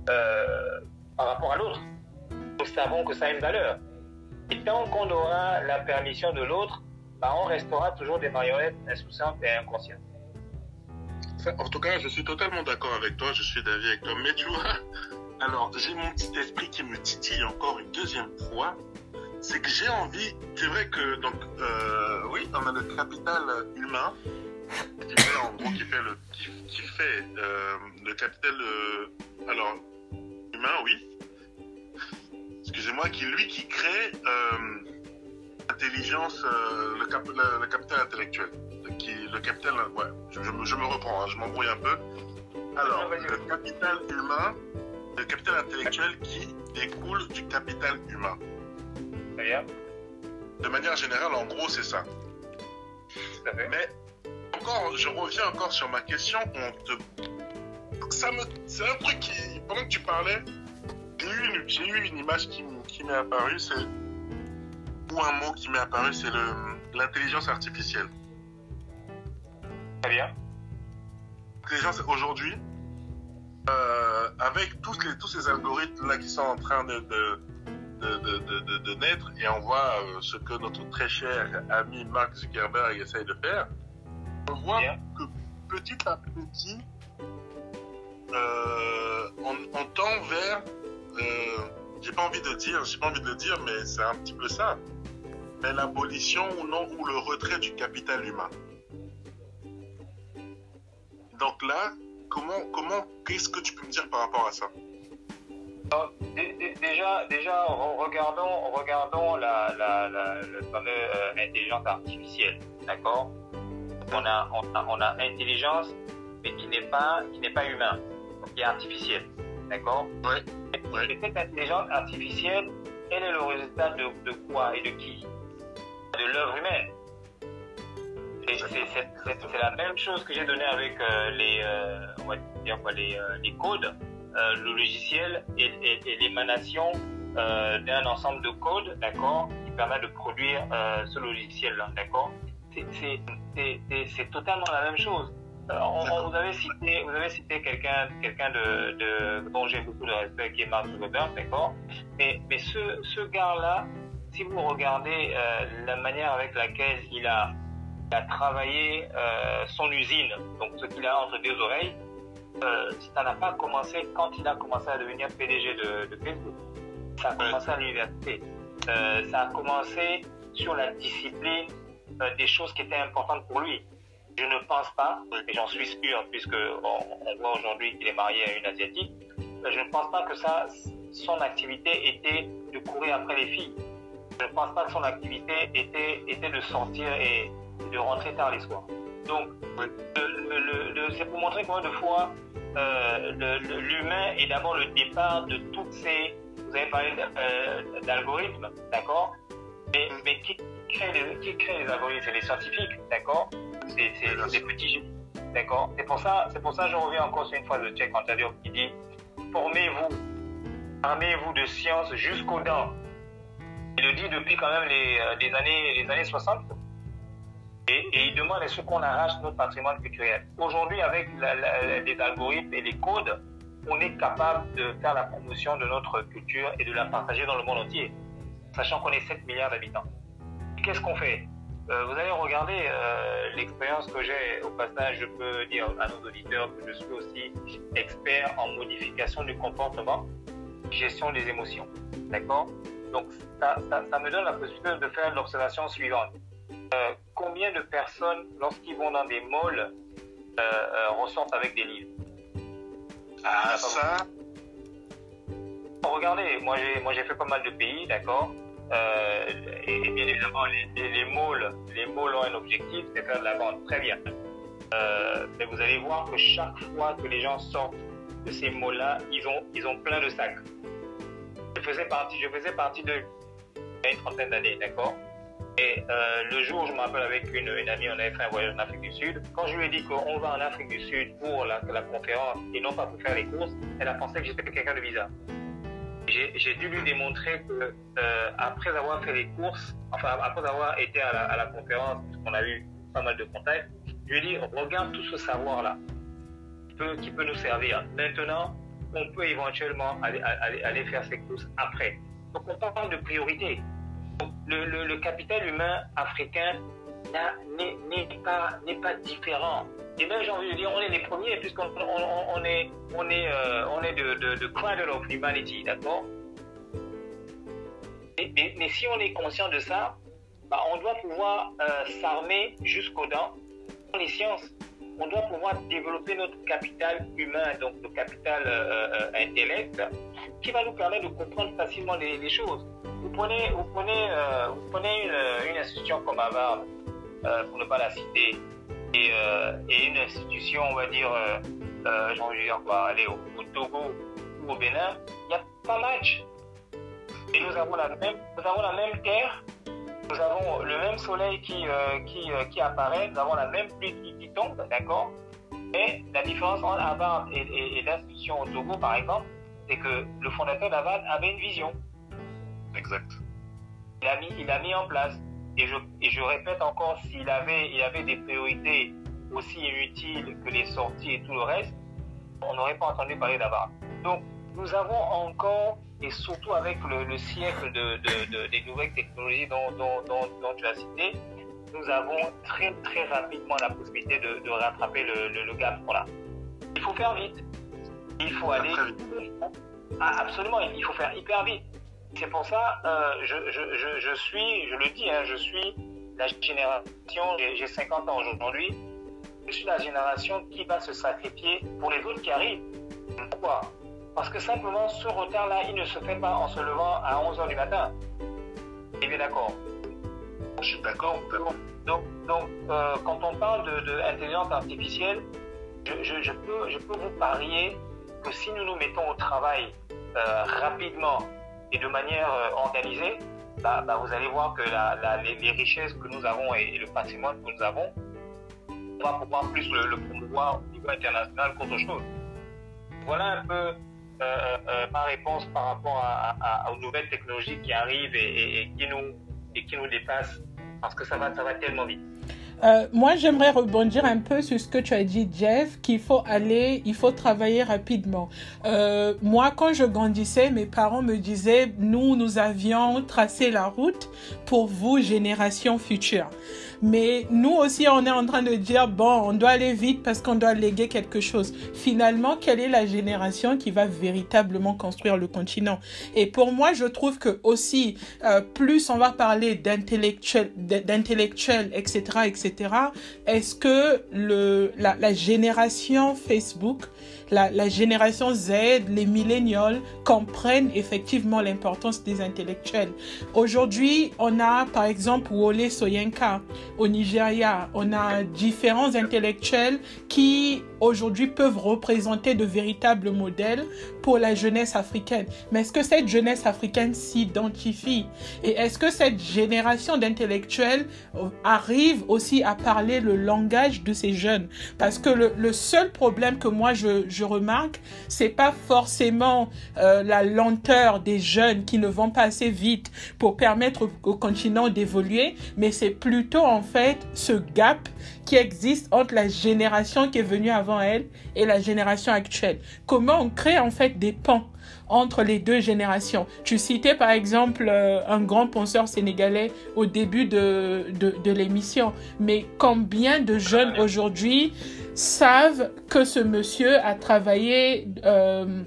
euh, par rapport à l'autre. Nous savons que ça a une valeur. Et tant qu'on aura la permission de l'autre, bah, on restera toujours des marionnettes insouciantes et inconscientes. En tout cas, je suis totalement d'accord avec toi, je suis d'avis avec toi. Mais tu vois, alors j'ai mon petit esprit qui me titille encore une deuxième fois. C'est que j'ai envie, c'est vrai que, donc, euh, oui, on a le capital humain, qui fait, le, euh, capital, euh, alors, humain, oui. Excusez-moi, qui lui, qui crée, euh, intelligence, euh, le, cap- le- le capital intellectuel, qui le capital, ouais, je, je me- je me reprends, hein, je m'embrouille un peu. Alors, vas-y, le capital humain, le capital intellectuel qui découle du capital humain. De manière générale, en gros, c'est ça. Mais encore, je reviens encore sur ma question. On te... ça me... C'est un truc qui, pendant que tu parlais, j'ai eu une, j'ai eu une image qui, qui m'est apparue, c'est un mot qui m'est apparu, c'est l'intelligence artificielle. Très bien. L'intelligence aujourd'hui, euh, avec tous les tous ces algorithmes là qui sont en train de de, de, de, naître, et on voit euh, ce que notre très cher ami Mark Zuckerberg essaye de faire, on voit Bien. que petit à petit, euh, on, on tend vers, j'ai pas envie de dire, j'ai pas envie de le dire, mais c'est un petit peu ça, mais l'abolition ou non ou le retrait du capital humain. Donc là, comment, comment, qu'est-ce que tu peux me dire par rapport à ça? Alors, dé- déjà, déjà, re- regardons, regardons la, la, la, le fameux euh, intelligence artificielle, d'accord? On a, on a, on a intelligence, mais qui n'est pas, qui n'est pas humain, donc qui est artificielle, d'accord? Ouais. Et cette intelligence artificielle, elle est le résultat de, de quoi et de qui? De l'œuvre humaine. C'est- la même chose que j'ai donné avec euh, les, euh, on va dire les, euh, les codes, le logiciel et, l'émanation d'un ensemble de codes, d'accord, qui permet de produire ce logiciel-là, d'accord. C'est- totalement la même chose. Vous avez cité, vous avez cité quelqu'un, quelqu'un de, de dont j'ai beaucoup de respect, qui est Mark Zuckerberg, d'accord. Mais, mais ce, ce gars-là, si vous regardez euh, la manière avec laquelle il a, il a travaillé euh, son usine, donc ce qu'il a entre deux oreilles, euh, ça n'a pas commencé quand il a commencé à devenir PDG de, de Facebook. Ça a commencé à l'université. Euh, ça a commencé sur la discipline des choses qui étaient importantes pour lui. Je ne pense pas, et j'en suis sûr, puisque on, on voit aujourd'hui qu'il est marié à une asiatique, je ne pense pas que ça, son activité était de courir après les filles. Je ne pense pas que son activité était, était de sortir et de rentrer tard les soirs. Donc, c'est pour montrer combien de fois euh, l'humain est d'abord le départ de toutes ces. Vous avez parlé euh, d'algorithmes, d'accord? Mais, mais qui crée les, qui crée les algorithmes? C'est les scientifiques, d'accord? C'est des petits génies, d'accord? C'est pour ça, c'est pour ça que je reviens encore sur une phrase de Tchèque Antadiop qui dit formez-vous, armez-vous de science jusqu'aux dents. Il le dit depuis quand même les, euh, années, années 60. Et, il demande est-ce qu'on arrache notre patrimoine culturel. Aujourd'hui, avec les algorithmes et les codes, on est capable de faire la promotion de notre culture et de la partager dans le monde entier, sachant qu'on est 7 milliards d'habitants. Qu'est-ce qu'on fait? Euh, Vous allez regarder euh, l'expérience que j'ai. Au passage, je peux dire à nos auditeurs que je suis aussi expert en modification du comportement, gestion des émotions. D'accord? Donc, ça, ça, ça me donne la possibilité de faire l'observation suivante. Euh, combien de personnes, lorsqu'ils vont dans des malls, euh, euh, ressortent avec des livres Ah, ça, Regardez, moi j'ai moi j'ai fait pas mal de pays, d'accord. Et, et bien évidemment, les, les, les malls, les malls ont un objectif, c'est faire de la vente. Très bien. Mais vous allez voir que chaque fois que les gens sortent de ces malls-là, ils ont ils ont plein de sacs. Faisais partie, je faisais partie de une trentaine d'années, d'accord? Et euh, le jour où je me rappelle avec une, amie, on avait fait un voyage en Afrique du Sud. Quand je lui ai dit qu'on va en Afrique du Sud pour la, conférence et non pas pour faire les courses, elle a pensé que j'étais quelqu'un de bizarre. J'ai dû lui démontrer que euh, après avoir fait les courses, enfin après avoir été à la, conférence, puisqu'on a eu pas mal de contacts, je lui ai dit regarde tout ce savoir-là qui peut, qui peut nous servir. Maintenant, on peut éventuellement aller, faire ses courses après. Donc on parle de priorité. Le, capital humain africain n'est pas, différent. Et même j'ai envie de dire, on est les premiers puisqu'on euh, est de, de, de cradle of humanity, d'accord? Mais si on est conscient de ça, bah, on doit pouvoir euh, s'armer jusqu'aux dents dans les sciences. On doit pouvoir développer notre capital humain, donc le capital euh, euh, intellect, qui va nous permettre de comprendre facilement les, choses. Vous prenez, vous prenez, euh, vous prenez une, institution comme Harvard, pour ne pas la citer, et, une institution, on va dire, j'ai envie dire quoi, aller au, Togo ou au Bénin, il n'y a pas match. Et nous avons la même, nous avons la même terre, nous avons le même soleil qui, euh, qui, euh, qui apparaît, nous avons la même pluie qui, tombe, d'accord? Mais la différence entre Harvard et, l'institution au Togo, par exemple, c'est que le fondateur d'Harvard avait une vision. Exact. Il a mis, il a mis en place. Et je, et je répète encore, s'il avait, il avait des priorités aussi inutiles que les sorties et tout le reste, on n'aurait pas entendu parler d'Harvard. Donc, nous avons encore et surtout avec le, siècle de, des nouvelles technologies dont, tu as cité, nous avons très très rapidement la possibilité de, rattraper le, gap. Voilà. Il faut faire vite. Il faut aller. Ah, absolument, il faut faire hyper vite. C'est pour ça, euh, je, suis, je le dis, hein, je suis la génération, j'ai 50 ans aujourd'hui, je suis la génération qui va se sacrifier pour les autres qui arrivent. Pourquoi? Parce que simplement, ce retard-là, il ne se fait pas en se levant à 11h du matin. Et bien d'accord. Je suis d'accord. Donc, donc euh, quand on parle d'intelligence artificielle, je, peux, je peux vous parier que si nous nous mettons au travail euh, rapidement et de manière euh, organisée, bah, bah, vous allez voir que les, richesses que nous avons et, le patrimoine que nous avons, on va pouvoir plus le, promouvoir au niveau international qu'autre chose. Voilà un peu ma réponse par rapport à, aux nouvelles technologies qui arrivent et, qui nous, et qui nous dépassent, parce que ça va, ça va tellement vite. Moi, j'aimerais rebondir un peu sur ce que tu as dit, Jeff, qu'il faut aller, il faut travailler rapidement. moi, quand je grandissais, mes parents me disaient, nous, nous avions tracé la route pour vous, génération future. Mais nous aussi, on est en train de dire, bon, on doit aller vite parce qu'on doit léguer quelque chose. Finalement, quelle est la génération qui va véritablement construire le continent? Et pour moi, je trouve que aussi, euh, plus on va parler d'intellectuels, d'intellectuels, etc., est-ce que la, la génération Facebook la, génération Z, les millénials comprennent effectivement l'importance des intellectuels? Aujourd'hui, on a par exemple Wole Soyinka au Nigeria. On a différents intellectuels qui aujourd'hui peuvent représenter de véritables modèles pour la jeunesse africaine. Mais est-ce que cette jeunesse africaine s'identifie? Et est-ce que cette génération d'intellectuels euh, arrive aussi à parler le langage de ces jeunes? Parce que le, seul problème que moi je, je remarque, c'est pas forcément euh, la lenteur des jeunes qui ne vont pas assez vite pour permettre au continent d'évoluer, mais c'est plutôt en fait ce gap qui existe entre la génération qui est venue avant elle et la génération actuelle. Comment on crée en fait des pans entre les deux générations? Tu citais par exemple euh, un grand penseur sénégalais au début de, de, l'émission, mais combien de jeunes aujourd'hui savent que ce monsieur a travaillé euh,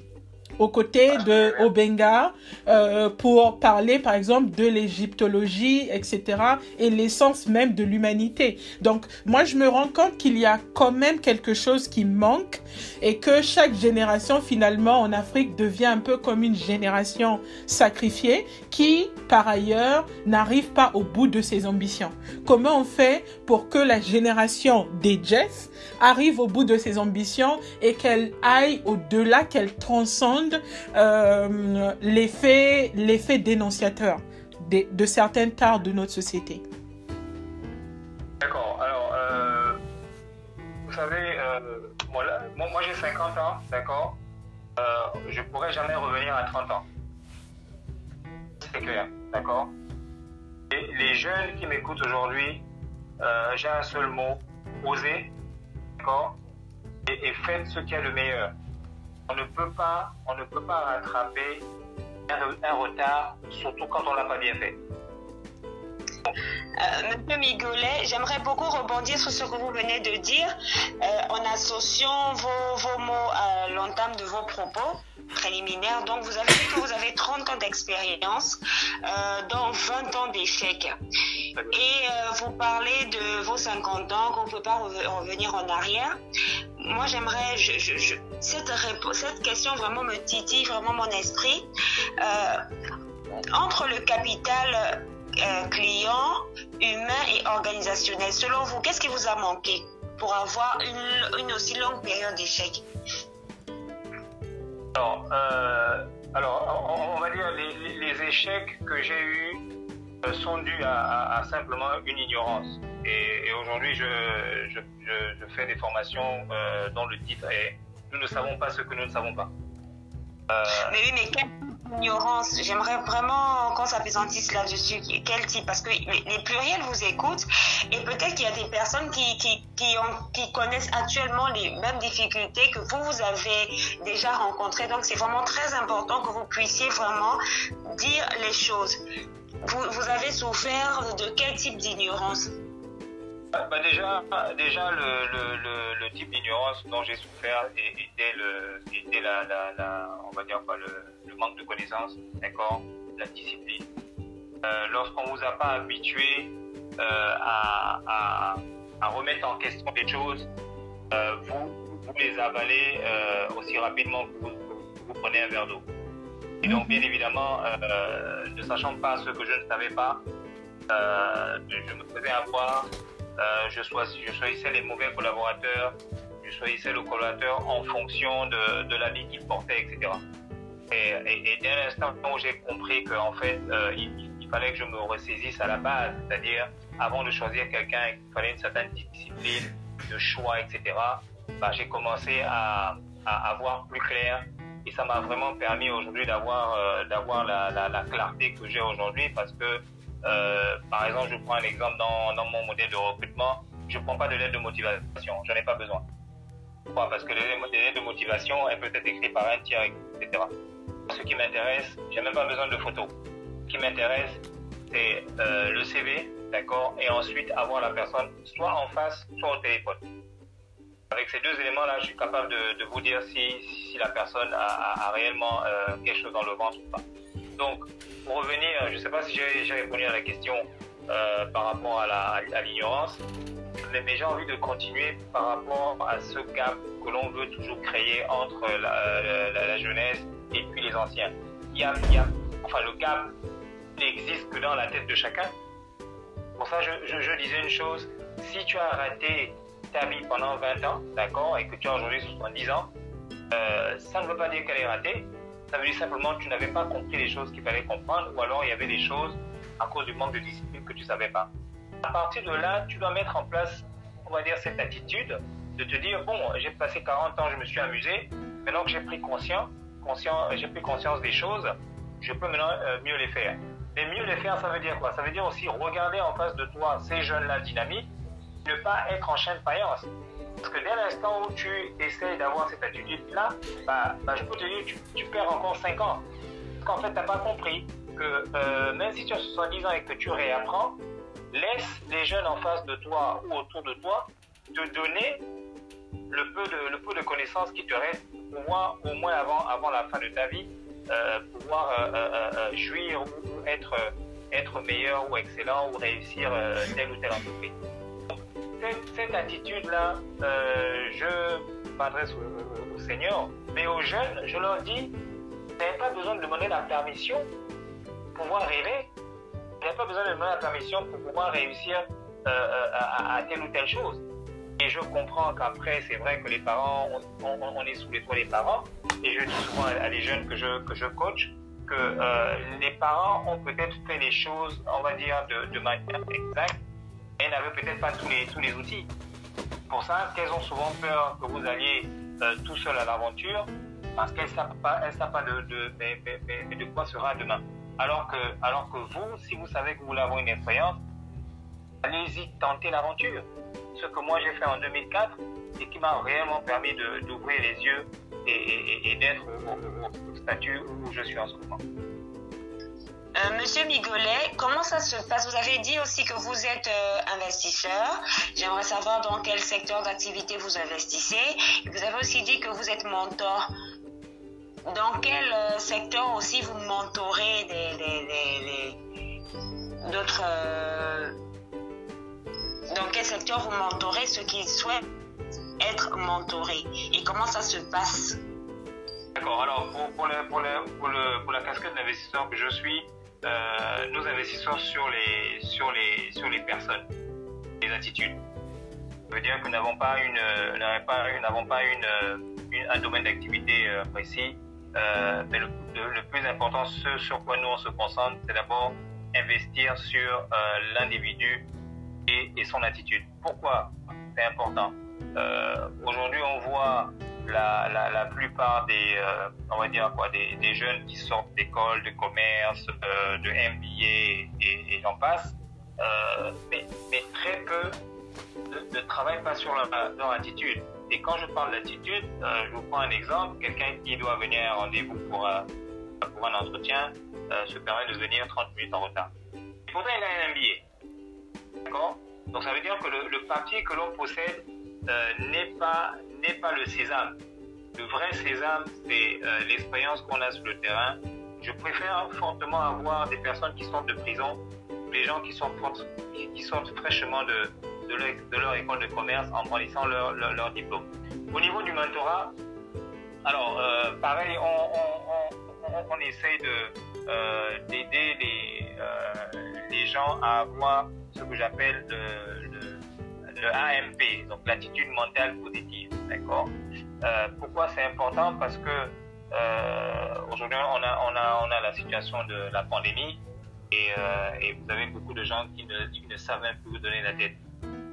aux côtés de Obenga euh, pour parler par exemple de l'égyptologie, etc. et l'essence même de l'humanité. Donc moi je me rends compte qu'il y a quand même quelque chose qui manque et que chaque génération finalement en Afrique devient un peu comme une génération sacrifiée qui par ailleurs n'arrive pas au bout de ses ambitions. Comment on fait pour que la génération des Jess arrive au bout de ses ambitions et qu'elle aille au-delà, qu'elle transcende euh, l'effet, dénonciateur de, de, certaines tares de notre société. D'accord. Alors, euh, vous savez, euh, moi, j'ai 50 ans, d'accord Je pourrais jamais revenir à 30 ans. C'est clair, d'accord Et les jeunes qui m'écoutent aujourd'hui, j'ai un seul mot, osez, d'accord et, et faites ce qui est le meilleur on ne peut pas, on ne peut pas rattraper un, retard, surtout quand on l'a pas bien fait. Euh, Monsieur Migolet, j'aimerais beaucoup rebondir sur ce que vous venez de dire euh, en associant vos, vos mots à l'entame de vos propos préliminaires. Donc, vous avez que vous avez 30 ans d'expérience, euh, dont 20 ans d'échecs. Et euh, vous parlez de vos 50 ans, qu'on ne peut pas revenir en arrière. Moi, j'aimerais, cette, cette question vraiment me titille vraiment mon esprit. entre le capital client, humain et organisationnel. Selon vous, qu'est-ce qui vous a manqué pour avoir une, une aussi longue période d'échec? Alors, euh, alors on, on va dire les, les échecs que j'ai eus euh, sont dus à, simplement une ignorance. Et, aujourd'hui, je, je, fais des formations euh, dont le titre est Nous ne savons pas ce que nous ne savons pas. Mais oui, mais J'aimerais vraiment qu'on s'apaisantisse là-dessus. Quel type? Parce que les pluriels vous écoutent et peut-être qu'il y a des personnes qui, connaissent actuellement les mêmes difficultés que vous, vous avez déjà rencontrées. Donc, c'est vraiment très important que vous puissiez vraiment dire les choses. Vous avez souffert de quel type d'ignorance? Bah déjà, déjà le, le, le, le type d'ignorance dont j'ai souffert était, le, était la, la, la, on va dire quoi, le, manque de connaissances, d'accord, la discipline. Euh, Lorsqu'on vous a pas habitué euh, à, à, à, remettre en question des choses, euh, vous, vous les avalez euh, aussi rapidement que vous, vous prenez un verre d'eau. Et donc, bien évidemment, ne sachant pas ce que je ne savais pas, je me faisais avoir, je, choisis, je choisissais les mauvais collaborateurs, je choisissais le collaborateur en fonction de, de l'habit qu'il portait, etc. Et, et, dès l'instant où j'ai compris qu'en fait, euh, il, fallait que je me ressaisisse à la base, c'est-à-dire avant de choisir quelqu'un, il fallait une certaine discipline, de choix, etc., bah, j'ai commencé à, à, à plus clair et ça m'a vraiment permis aujourd'hui d'avoir euh, d'avoir la, la, la, clarté que j'ai aujourd'hui parce que euh, par exemple je prends un exemple dans, mon modèle de recrutement. Je prends pas de lettre de motivation. J'en ai pas besoin. Pourquoi? Parce que les lettres de motivation elles peuvent être écrites par un tiers etc ce qui m'intéresse j'ai même pas besoin de photos. Ce qui m'intéresse c'est euh, le CV d'accord? Et ensuite avoir la personne soit en face soit au téléphone. Avec ces deux éléments-là, je suis capable de, vous dire si, la personne a réellement euh, quelque chose dans le ventre ou pas. Donc, pour revenir, je ne sais pas si j'ai répondu à la question euh, par rapport à l'ignorance, mais, j'ai envie de continuer par rapport à ce gap que l'on veut toujours créer entre la, la, jeunesse et puis les anciens. Il y a, il y a enfin, le gap n'existe que dans la tête de chacun. Pour ça, je disais une chose, si tu as raté ta vie pendant 20 ans, d'accord, et que tu as aujourd'hui 70 ans, euh, ça ne veut pas dire qu'elle est ratée. Ça veut dire simplement que tu n'avais pas compris les choses qu'il fallait comprendre, ou alors il y avait des choses à cause du manque de discipline que tu savais pas. À partir de là, tu dois mettre en place, on va dire, cette attitude de te dire bon, j'ai passé 40 ans, je me suis amusé. Maintenant que j'ai pris conscience, conscient, j'ai pris conscience des choses, je peux maintenant euh, mieux les faire. Mais mieux les faire, ça veut dire quoi? Ça veut dire aussi regarder en face de toi ces jeunes-là dynamiques ne pas être en chaîne faïence. Parce que dès l'instant où tu essaies d'avoir cette attitude-là, bah, bah, je peux te dire, tu, tu perds encore 5 ans. Parce qu'en fait, tu n'as pas compris que euh, même si tu as 70 ans et que tu réapprends, laisse les jeunes en face de toi ou autour de toi te donner le peu de, connaissances qui te restent pour pouvoir, au moins avant, avant la fin de ta vie, euh, pouvoir euh, euh jouir ou être, être meilleur ou excellent ou réussir telle ou telle entreprise cette, attitude-là, euh, je m'adresse au, Seigneur, mais aux jeunes, je leur dis, vous n'avez pas besoin de demander la permission pour pouvoir rêver. Vous n'avez pas besoin de demander la permission pour pouvoir réussir euh, à, à, telle ou telle chose. Et je comprends qu'après, c'est vrai que les parents, on, est sous les toits des parents. Et je dis souvent à, les jeunes que je, que je coach que euh, les parents ont peut-être fait les choses, on va dire, de manière exacte elles n'avaient peut-être pas tous les, tous les outils. Pour ça qu'elles ont souvent peur que vous alliez euh, tout seul à l'aventure, parce qu'elles ne savent pas, elles savent pas de, de, de, quoi sera demain. Alors que, alors que vous, si vous savez que vous avoir une expérience, allez-y, tentez l'aventure. Ce que moi j'ai fait en 2004 et qui m'a réellement permis d'ouvrir les yeux et, et, d'être au, statut où je suis en ce moment. Euh, Monsieur Migolet, comment ça se passe? Vous avez dit aussi que vous êtes euh, investisseur. J'aimerais savoir dans quel secteur d'activité vous investissez. Vous avez aussi dit que vous êtes mentor. Dans quel euh, secteur aussi vous mentorez d'autres Dans quel secteur vous mentorez ceux qui souhaitent être mentorés? Et comment ça se passe? D'accord, alors pour, pour la casquette d'investisseur que je suis, euh, nous investissons sur les, sur, les, sur les personnes, les attitudes. Ça veut dire que nous n'avons pas, une, pas, n'avons pas une, une, un domaine d'activité précis. mais le, plus important, ce sur quoi nous on se concentre, c'est d'abord investir sur l'individu et, son attitude. Pourquoi? C'est important Aujourd'hui, on voit la, la, plupart des, euh, on va dire quoi, des, des jeunes qui sortent d'école, de commerce, euh, de MBA et, j'en passe, euh, mais, mais, très peu ne, travaillent pas sur leur, attitude. Et quand je parle d'attitude, je vous prends un exemple. Quelqu'un qui doit venir à un rendez-vous pour, pour un entretien se permet de venir 30 minutes en retard. Et pourtant, il a un MBA. D'accord? Donc ça veut dire que le papier que l'on possède n'est pas n'est pas le sésame. Le vrai sésame, c'est euh, l'expérience qu'on a sur le terrain. Je préfère fortement avoir des personnes qui sortent de prison, des gens qui sortent, qui sortent fraîchement de, de, leur, école de commerce en brandissant leur, leur, diplôme. Au niveau du mentorat, alors, euh, pareil, on, on, on, essaye euh, d'aider les, les gens à avoir ce que j'appelle le, le, le AMP, donc l'attitude mentale positive. D'accord euh, Pourquoi c'est important? Parce que euh, aujourd'hui, on a, on, a, on a la situation de la pandémie et, euh, vous avez beaucoup de gens qui ne, qui ne savent même plus vous donner la tête.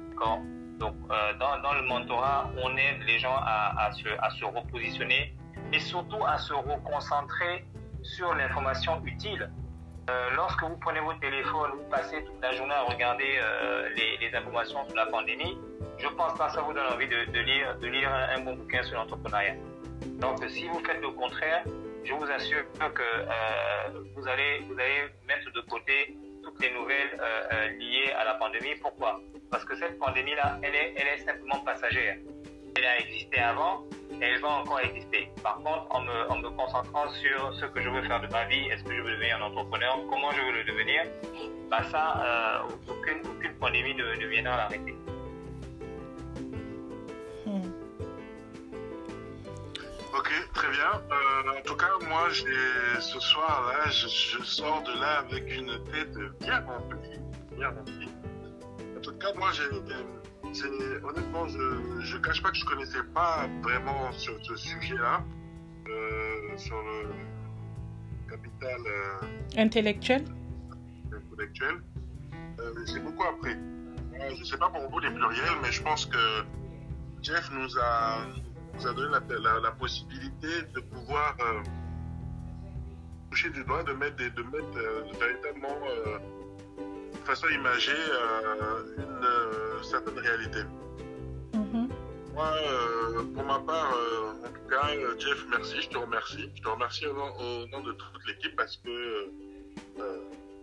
D'accord Donc, dans, dans, le mentorat, on aide les gens à, à, se, à se repositionner et surtout à se reconcentrer sur l'information utile. Euh, lorsque vous prenez votre téléphone, vous passez toute la journée à regarder euh, les, informations sur la pandémie, je pense pas que ça vous donne envie de, lire, un, bon bouquin sur l'entrepreneuriat. Donc, si vous faites le contraire, je vous assure que euh, vous, allez, mettre de côté toutes les nouvelles liées à la pandémie. Pourquoi? Parce que cette pandémie-là, elle est simplement passagère. Elle a existé avant, et va encore exister. Par contre, en me, en me concentrant sur ce que je veux faire de ma vie, est-ce que je veux devenir un entrepreneur, comment je veux le devenir, bah ça, euh, aucune, pandémie ne, ne viendra l'arrêter. Ok, très bien. Euh, en tout cas, moi, ce soir-là, je, sors de là avec une tête bien remplie. Bien remplie. En tout cas, moi, j'ai, honnêtement, je ne cache pas que je ne connaissais pas vraiment sur ce sujet-là, euh, sur le capital euh, intellectuel. intellectuel. Euh, j'ai beaucoup appris. Je ne sais pas pour vous les pluriels, mais je pense que Jeff nous a nous a donné la, la, la possibilité de pouvoir euh, toucher du doigt, de mettre, des, de mettre euh, véritablement euh, de façon imagée euh, une euh, certaine réalité. Mm -hmm. Moi, pour ma part, en tout cas, Jeff, merci, je te remercie. Je te remercie au nom, au nom de toute l'équipe parce que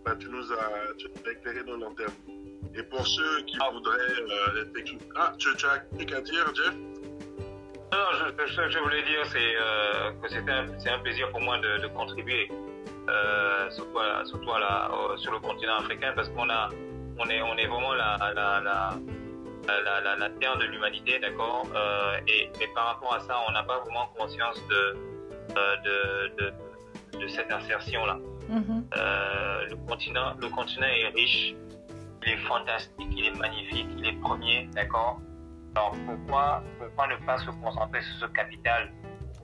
bah, tu nous as, tu as éclairé nos lanternes. Et pour ceux qui ah. voudraient euh, Ah, tu, tu as quelque chose à dire, Jeff? Non, je, ce que je voulais dire, c'est euh, que c'est un, un, plaisir pour moi de, de contribuer, euh, surtout, à, surtout à la, sur le continent africain, parce qu'on a, on est, on est vraiment la, la, la, la, la, la terre de l'humanité, d'accord euh, et, et par rapport à ça, on n'a pas vraiment conscience de, de, de, de cette insertion-là. Mm -hmm. le, continent, le continent est riche, il est fantastique, il est magnifique, il est premier, d'accord alors pourquoi, pourquoi ne pas se concentrer sur ce capital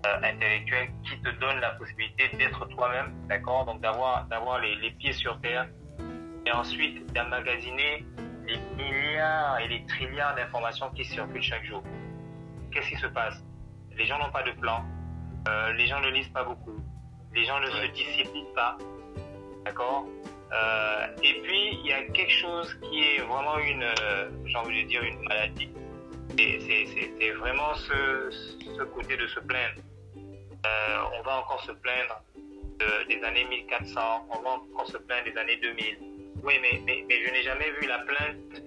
euh, intellectuel qui te donne la possibilité d'être toi-même, d'accord Donc d'avoir d'avoir les, les, pieds sur terre et ensuite d'emmagasiner les milliards et les trilliards d'informations qui circulent chaque jour. Qu'est-ce qui se passe? Les gens n'ont pas de plan, euh, les gens ne lisent pas beaucoup, les gens ne se disciplinent pas, d'accord? Euh, Et puis il y a quelque chose qui est vraiment une, euh, j'ai envie de dire une maladie. C'est vraiment ce, ce, côté de se plaindre. On va encore se plaindre de, des années 1400, on va encore se plaindre des années 2000. Oui, mais, mais, mais je n'ai jamais vu la plainte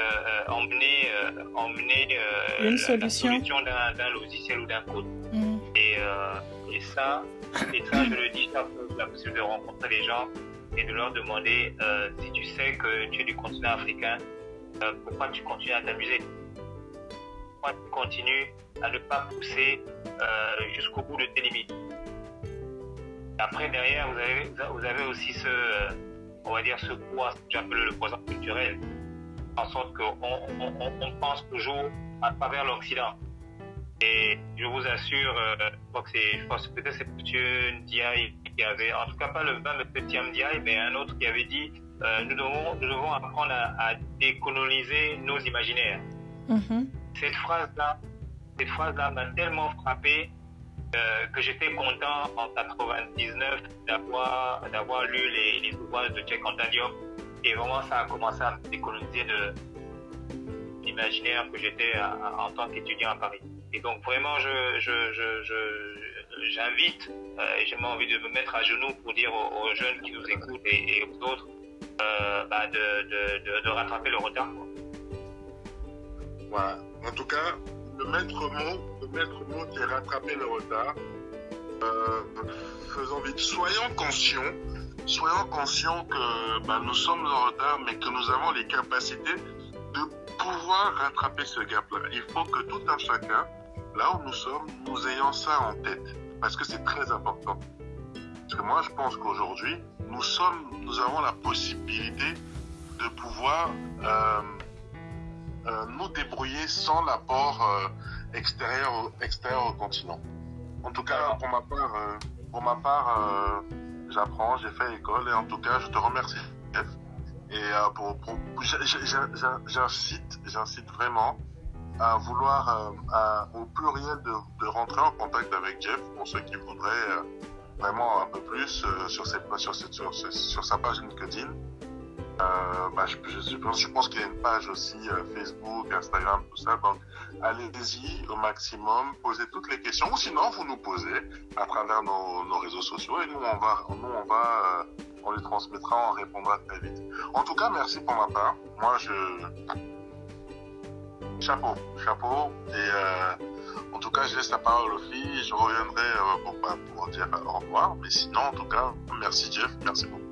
euh, emmener, euh, emmener une la, solution, la solution d'un logiciel ou d'un code. Mm. Et, et, ça, et ça, je le dis, ça la possibilité de rencontrer les gens et de leur demander si tu sais que tu es du continent africain, pourquoi tu continues à t'amuser? Tu continues à ne pas pousser euh, jusqu'au bout de tes limites? Après, derrière, vous avez, vous avez aussi ce, on va dire, ce poids, j'appelle le poison culturel. en sorte qu'on on, on, pense toujours à travers l'Occident. Et je vous assure, euh, je crois que c'est, je pense que peut-être c'est M. Ndiaye qui avait, en tout cas pas le même M. Ndiaye, mais un autre qui avait dit, euh, nous, devons, nous devons apprendre à, décoloniser nos imaginaires. Mm-hmm. Cette phrase-là, cette phrase-là m'a tellement frappé euh, que j'étais content en 99 d'avoir d'avoir lu les, ouvrages de Cheikh Anta et vraiment ça a commencé à me décoloniser de l'imaginaire que j'étais en tant qu'étudiant à Paris. Et donc vraiment je je, j'invite euh, et j'ai envie de me mettre à genoux pour dire aux, jeunes qui nous écoutent et, aux autres euh, bah, de, de, de, rattraper le retard. Voilà. En tout cas, le maître mot, mot qui est rattraper le retard. Euh, faisons vite. Soyons conscients, soyons conscients que bah, nous sommes en retard, mais que nous avons les capacités de pouvoir rattraper ce gap-là. Il faut que tout un chacun, là où nous sommes, nous ayons ça en tête, parce que c'est très important. Parce que moi, je pense qu'aujourd'hui, nous sommes, nous avons la possibilité de pouvoir euh, euh, nous débrouiller sans l'apport extérieur, extérieur au continent. En tout cas, pour ma part, euh, pour ma part j'apprends, j'ai fait école et en tout cas, je te remercie, Jeff. Et pour, pour j'incite, j'incite vraiment à vouloir, au pluriel, de, de, rentrer en contact avec Jeff pour ceux qui voudraient vraiment un peu plus sur, ses, sur, sur, sur, sa page LinkedIn. Euh, bah, je, je, pense, je pense qu'il y a une page aussi euh, Facebook, Instagram, tout ça. Donc, allez-y au maximum, posez toutes les questions. Ou sinon, vous nous posez à travers nos, réseaux sociaux et nous, on va, nous, on va, euh, on les transmettra, on répondra très vite. En tout cas, merci pour ma part. Moi, je chapeau, chapeau. Et euh, en tout cas, je laisse la parole aux filles. Je reviendrai euh, pour, pour dire au revoir. Mais sinon, en tout cas, merci Jeff, merci beaucoup.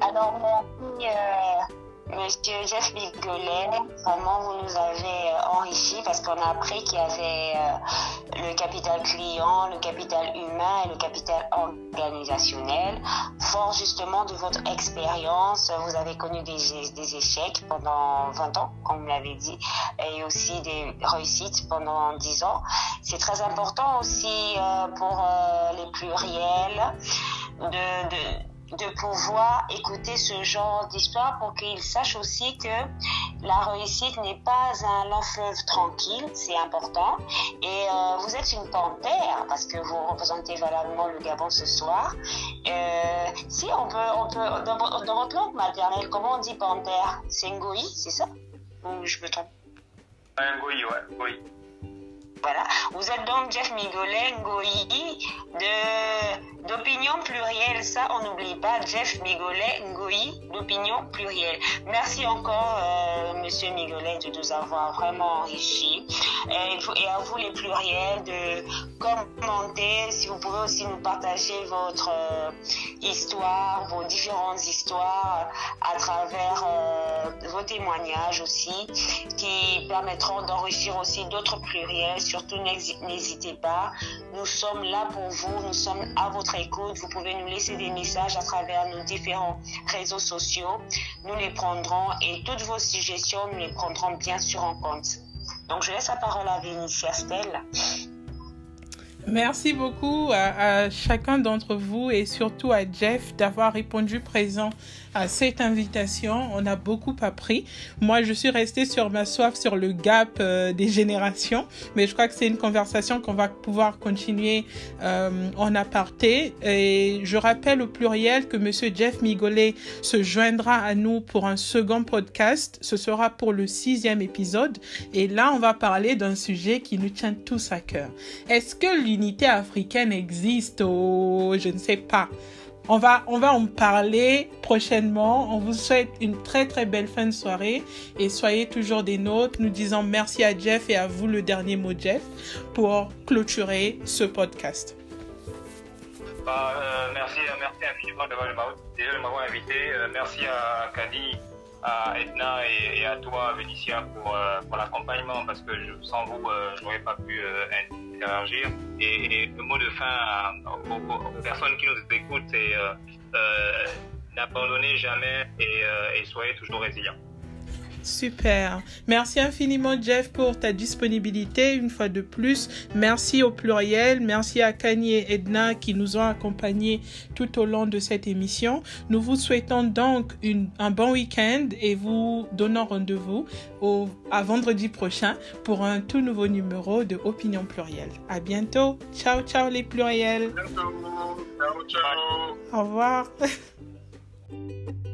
Alors, merci, euh, Monsieur Jeff Bigolet. Vraiment, vous nous avez euh, enrichi parce qu'on a appris qu'il y avait euh, le capital client, le capital humain et le capital organisationnel. Fort justement de votre expérience, vous avez connu des, des échecs pendant 20 ans, comme vous l'avez dit, et aussi des réussites pendant 10 ans. C'est très important aussi pour les pluriels de, de de pouvoir écouter ce genre d'histoire pour qu'ils sachent aussi que la réussite n'est pas un long fleuve tranquille, c'est important. Et euh, vous êtes une panthère parce que vous représentez valablement le Gabon ce soir. Euh, si on peut, on peut dans, votre langue maternelle, comment on dit panthère? C'est Ngoï, c'est ça? Ou je me trompe? Ngoï, ouais, oui. Voilà. Vous êtes donc Jeff Migolet, Ngoï, de, d'opinion plurielle. Ça, on n'oublie pas. Jeff Migolet, Ngoï, d'opinion plurielle. Merci encore, euh, Monsieur Migolet, de nous avoir vraiment enrichi. Et, à vous, les pluriels, de commenter. Si vous pouvez aussi nous partager votre euh, histoire, vos différentes histoires à travers euh, vos témoignages aussi, qui permettront d'enrichir aussi d'autres pluriels surtout n'hésitez pas. Nous sommes là pour vous, nous sommes à votre écoute. Vous pouvez nous laisser des messages à travers nos différents réseaux sociaux. Nous les prendrons et toutes vos suggestions, nous les prendrons bien sûr en compte. Donc je laisse la parole à Vénitia Stella. Merci beaucoup à, chacun d'entre vous et surtout à Jeff d'avoir répondu présent à cette invitation. On a beaucoup appris. Moi, je suis restée sur ma soif sur le gap euh, des générations, mais je crois que c'est une conversation qu'on va pouvoir continuer euh, en aparté. Et je rappelle au pluriel que Monsieur Jeff Migolet se joindra à nous pour un second podcast. Ce sera pour le sixième épisode. Et là, on va parler d'un sujet qui nous tient tous à cœur. Est-ce que l'unité africaine existe Oh, je ne sais pas. On va, on va en parler prochainement. On vous souhaite une très très belle fin de soirée et soyez toujours des nôtres. Nous disons merci à Jeff et à vous le dernier mot Jeff pour clôturer ce podcast. Bah, euh, merci, merci infiniment de m'avoir invité. Euh, merci à Kadi à Edna et, à toi, pour, euh, pour l'accompagnement, parce que je, sans vous, euh, je n'aurais pas pu euh, interagir. Et, le mot de fin aux, personnes qui nous écoutent, c'est n'abandonnez jamais et, et soyez toujours résilients. Super. Merci infiniment, Jeff, pour ta disponibilité une fois de plus. Merci au pluriel. Merci à Kanye et Edna qui nous ont accompagnés tout au long de cette émission. Nous vous souhaitons donc une, un bon week-end et vous donnons rendez-vous à vendredi prochain pour un tout nouveau numéro de Opinion Plurielle. À bientôt. Ciao, ciao les pluriels. Ciao, ciao. Au revoir.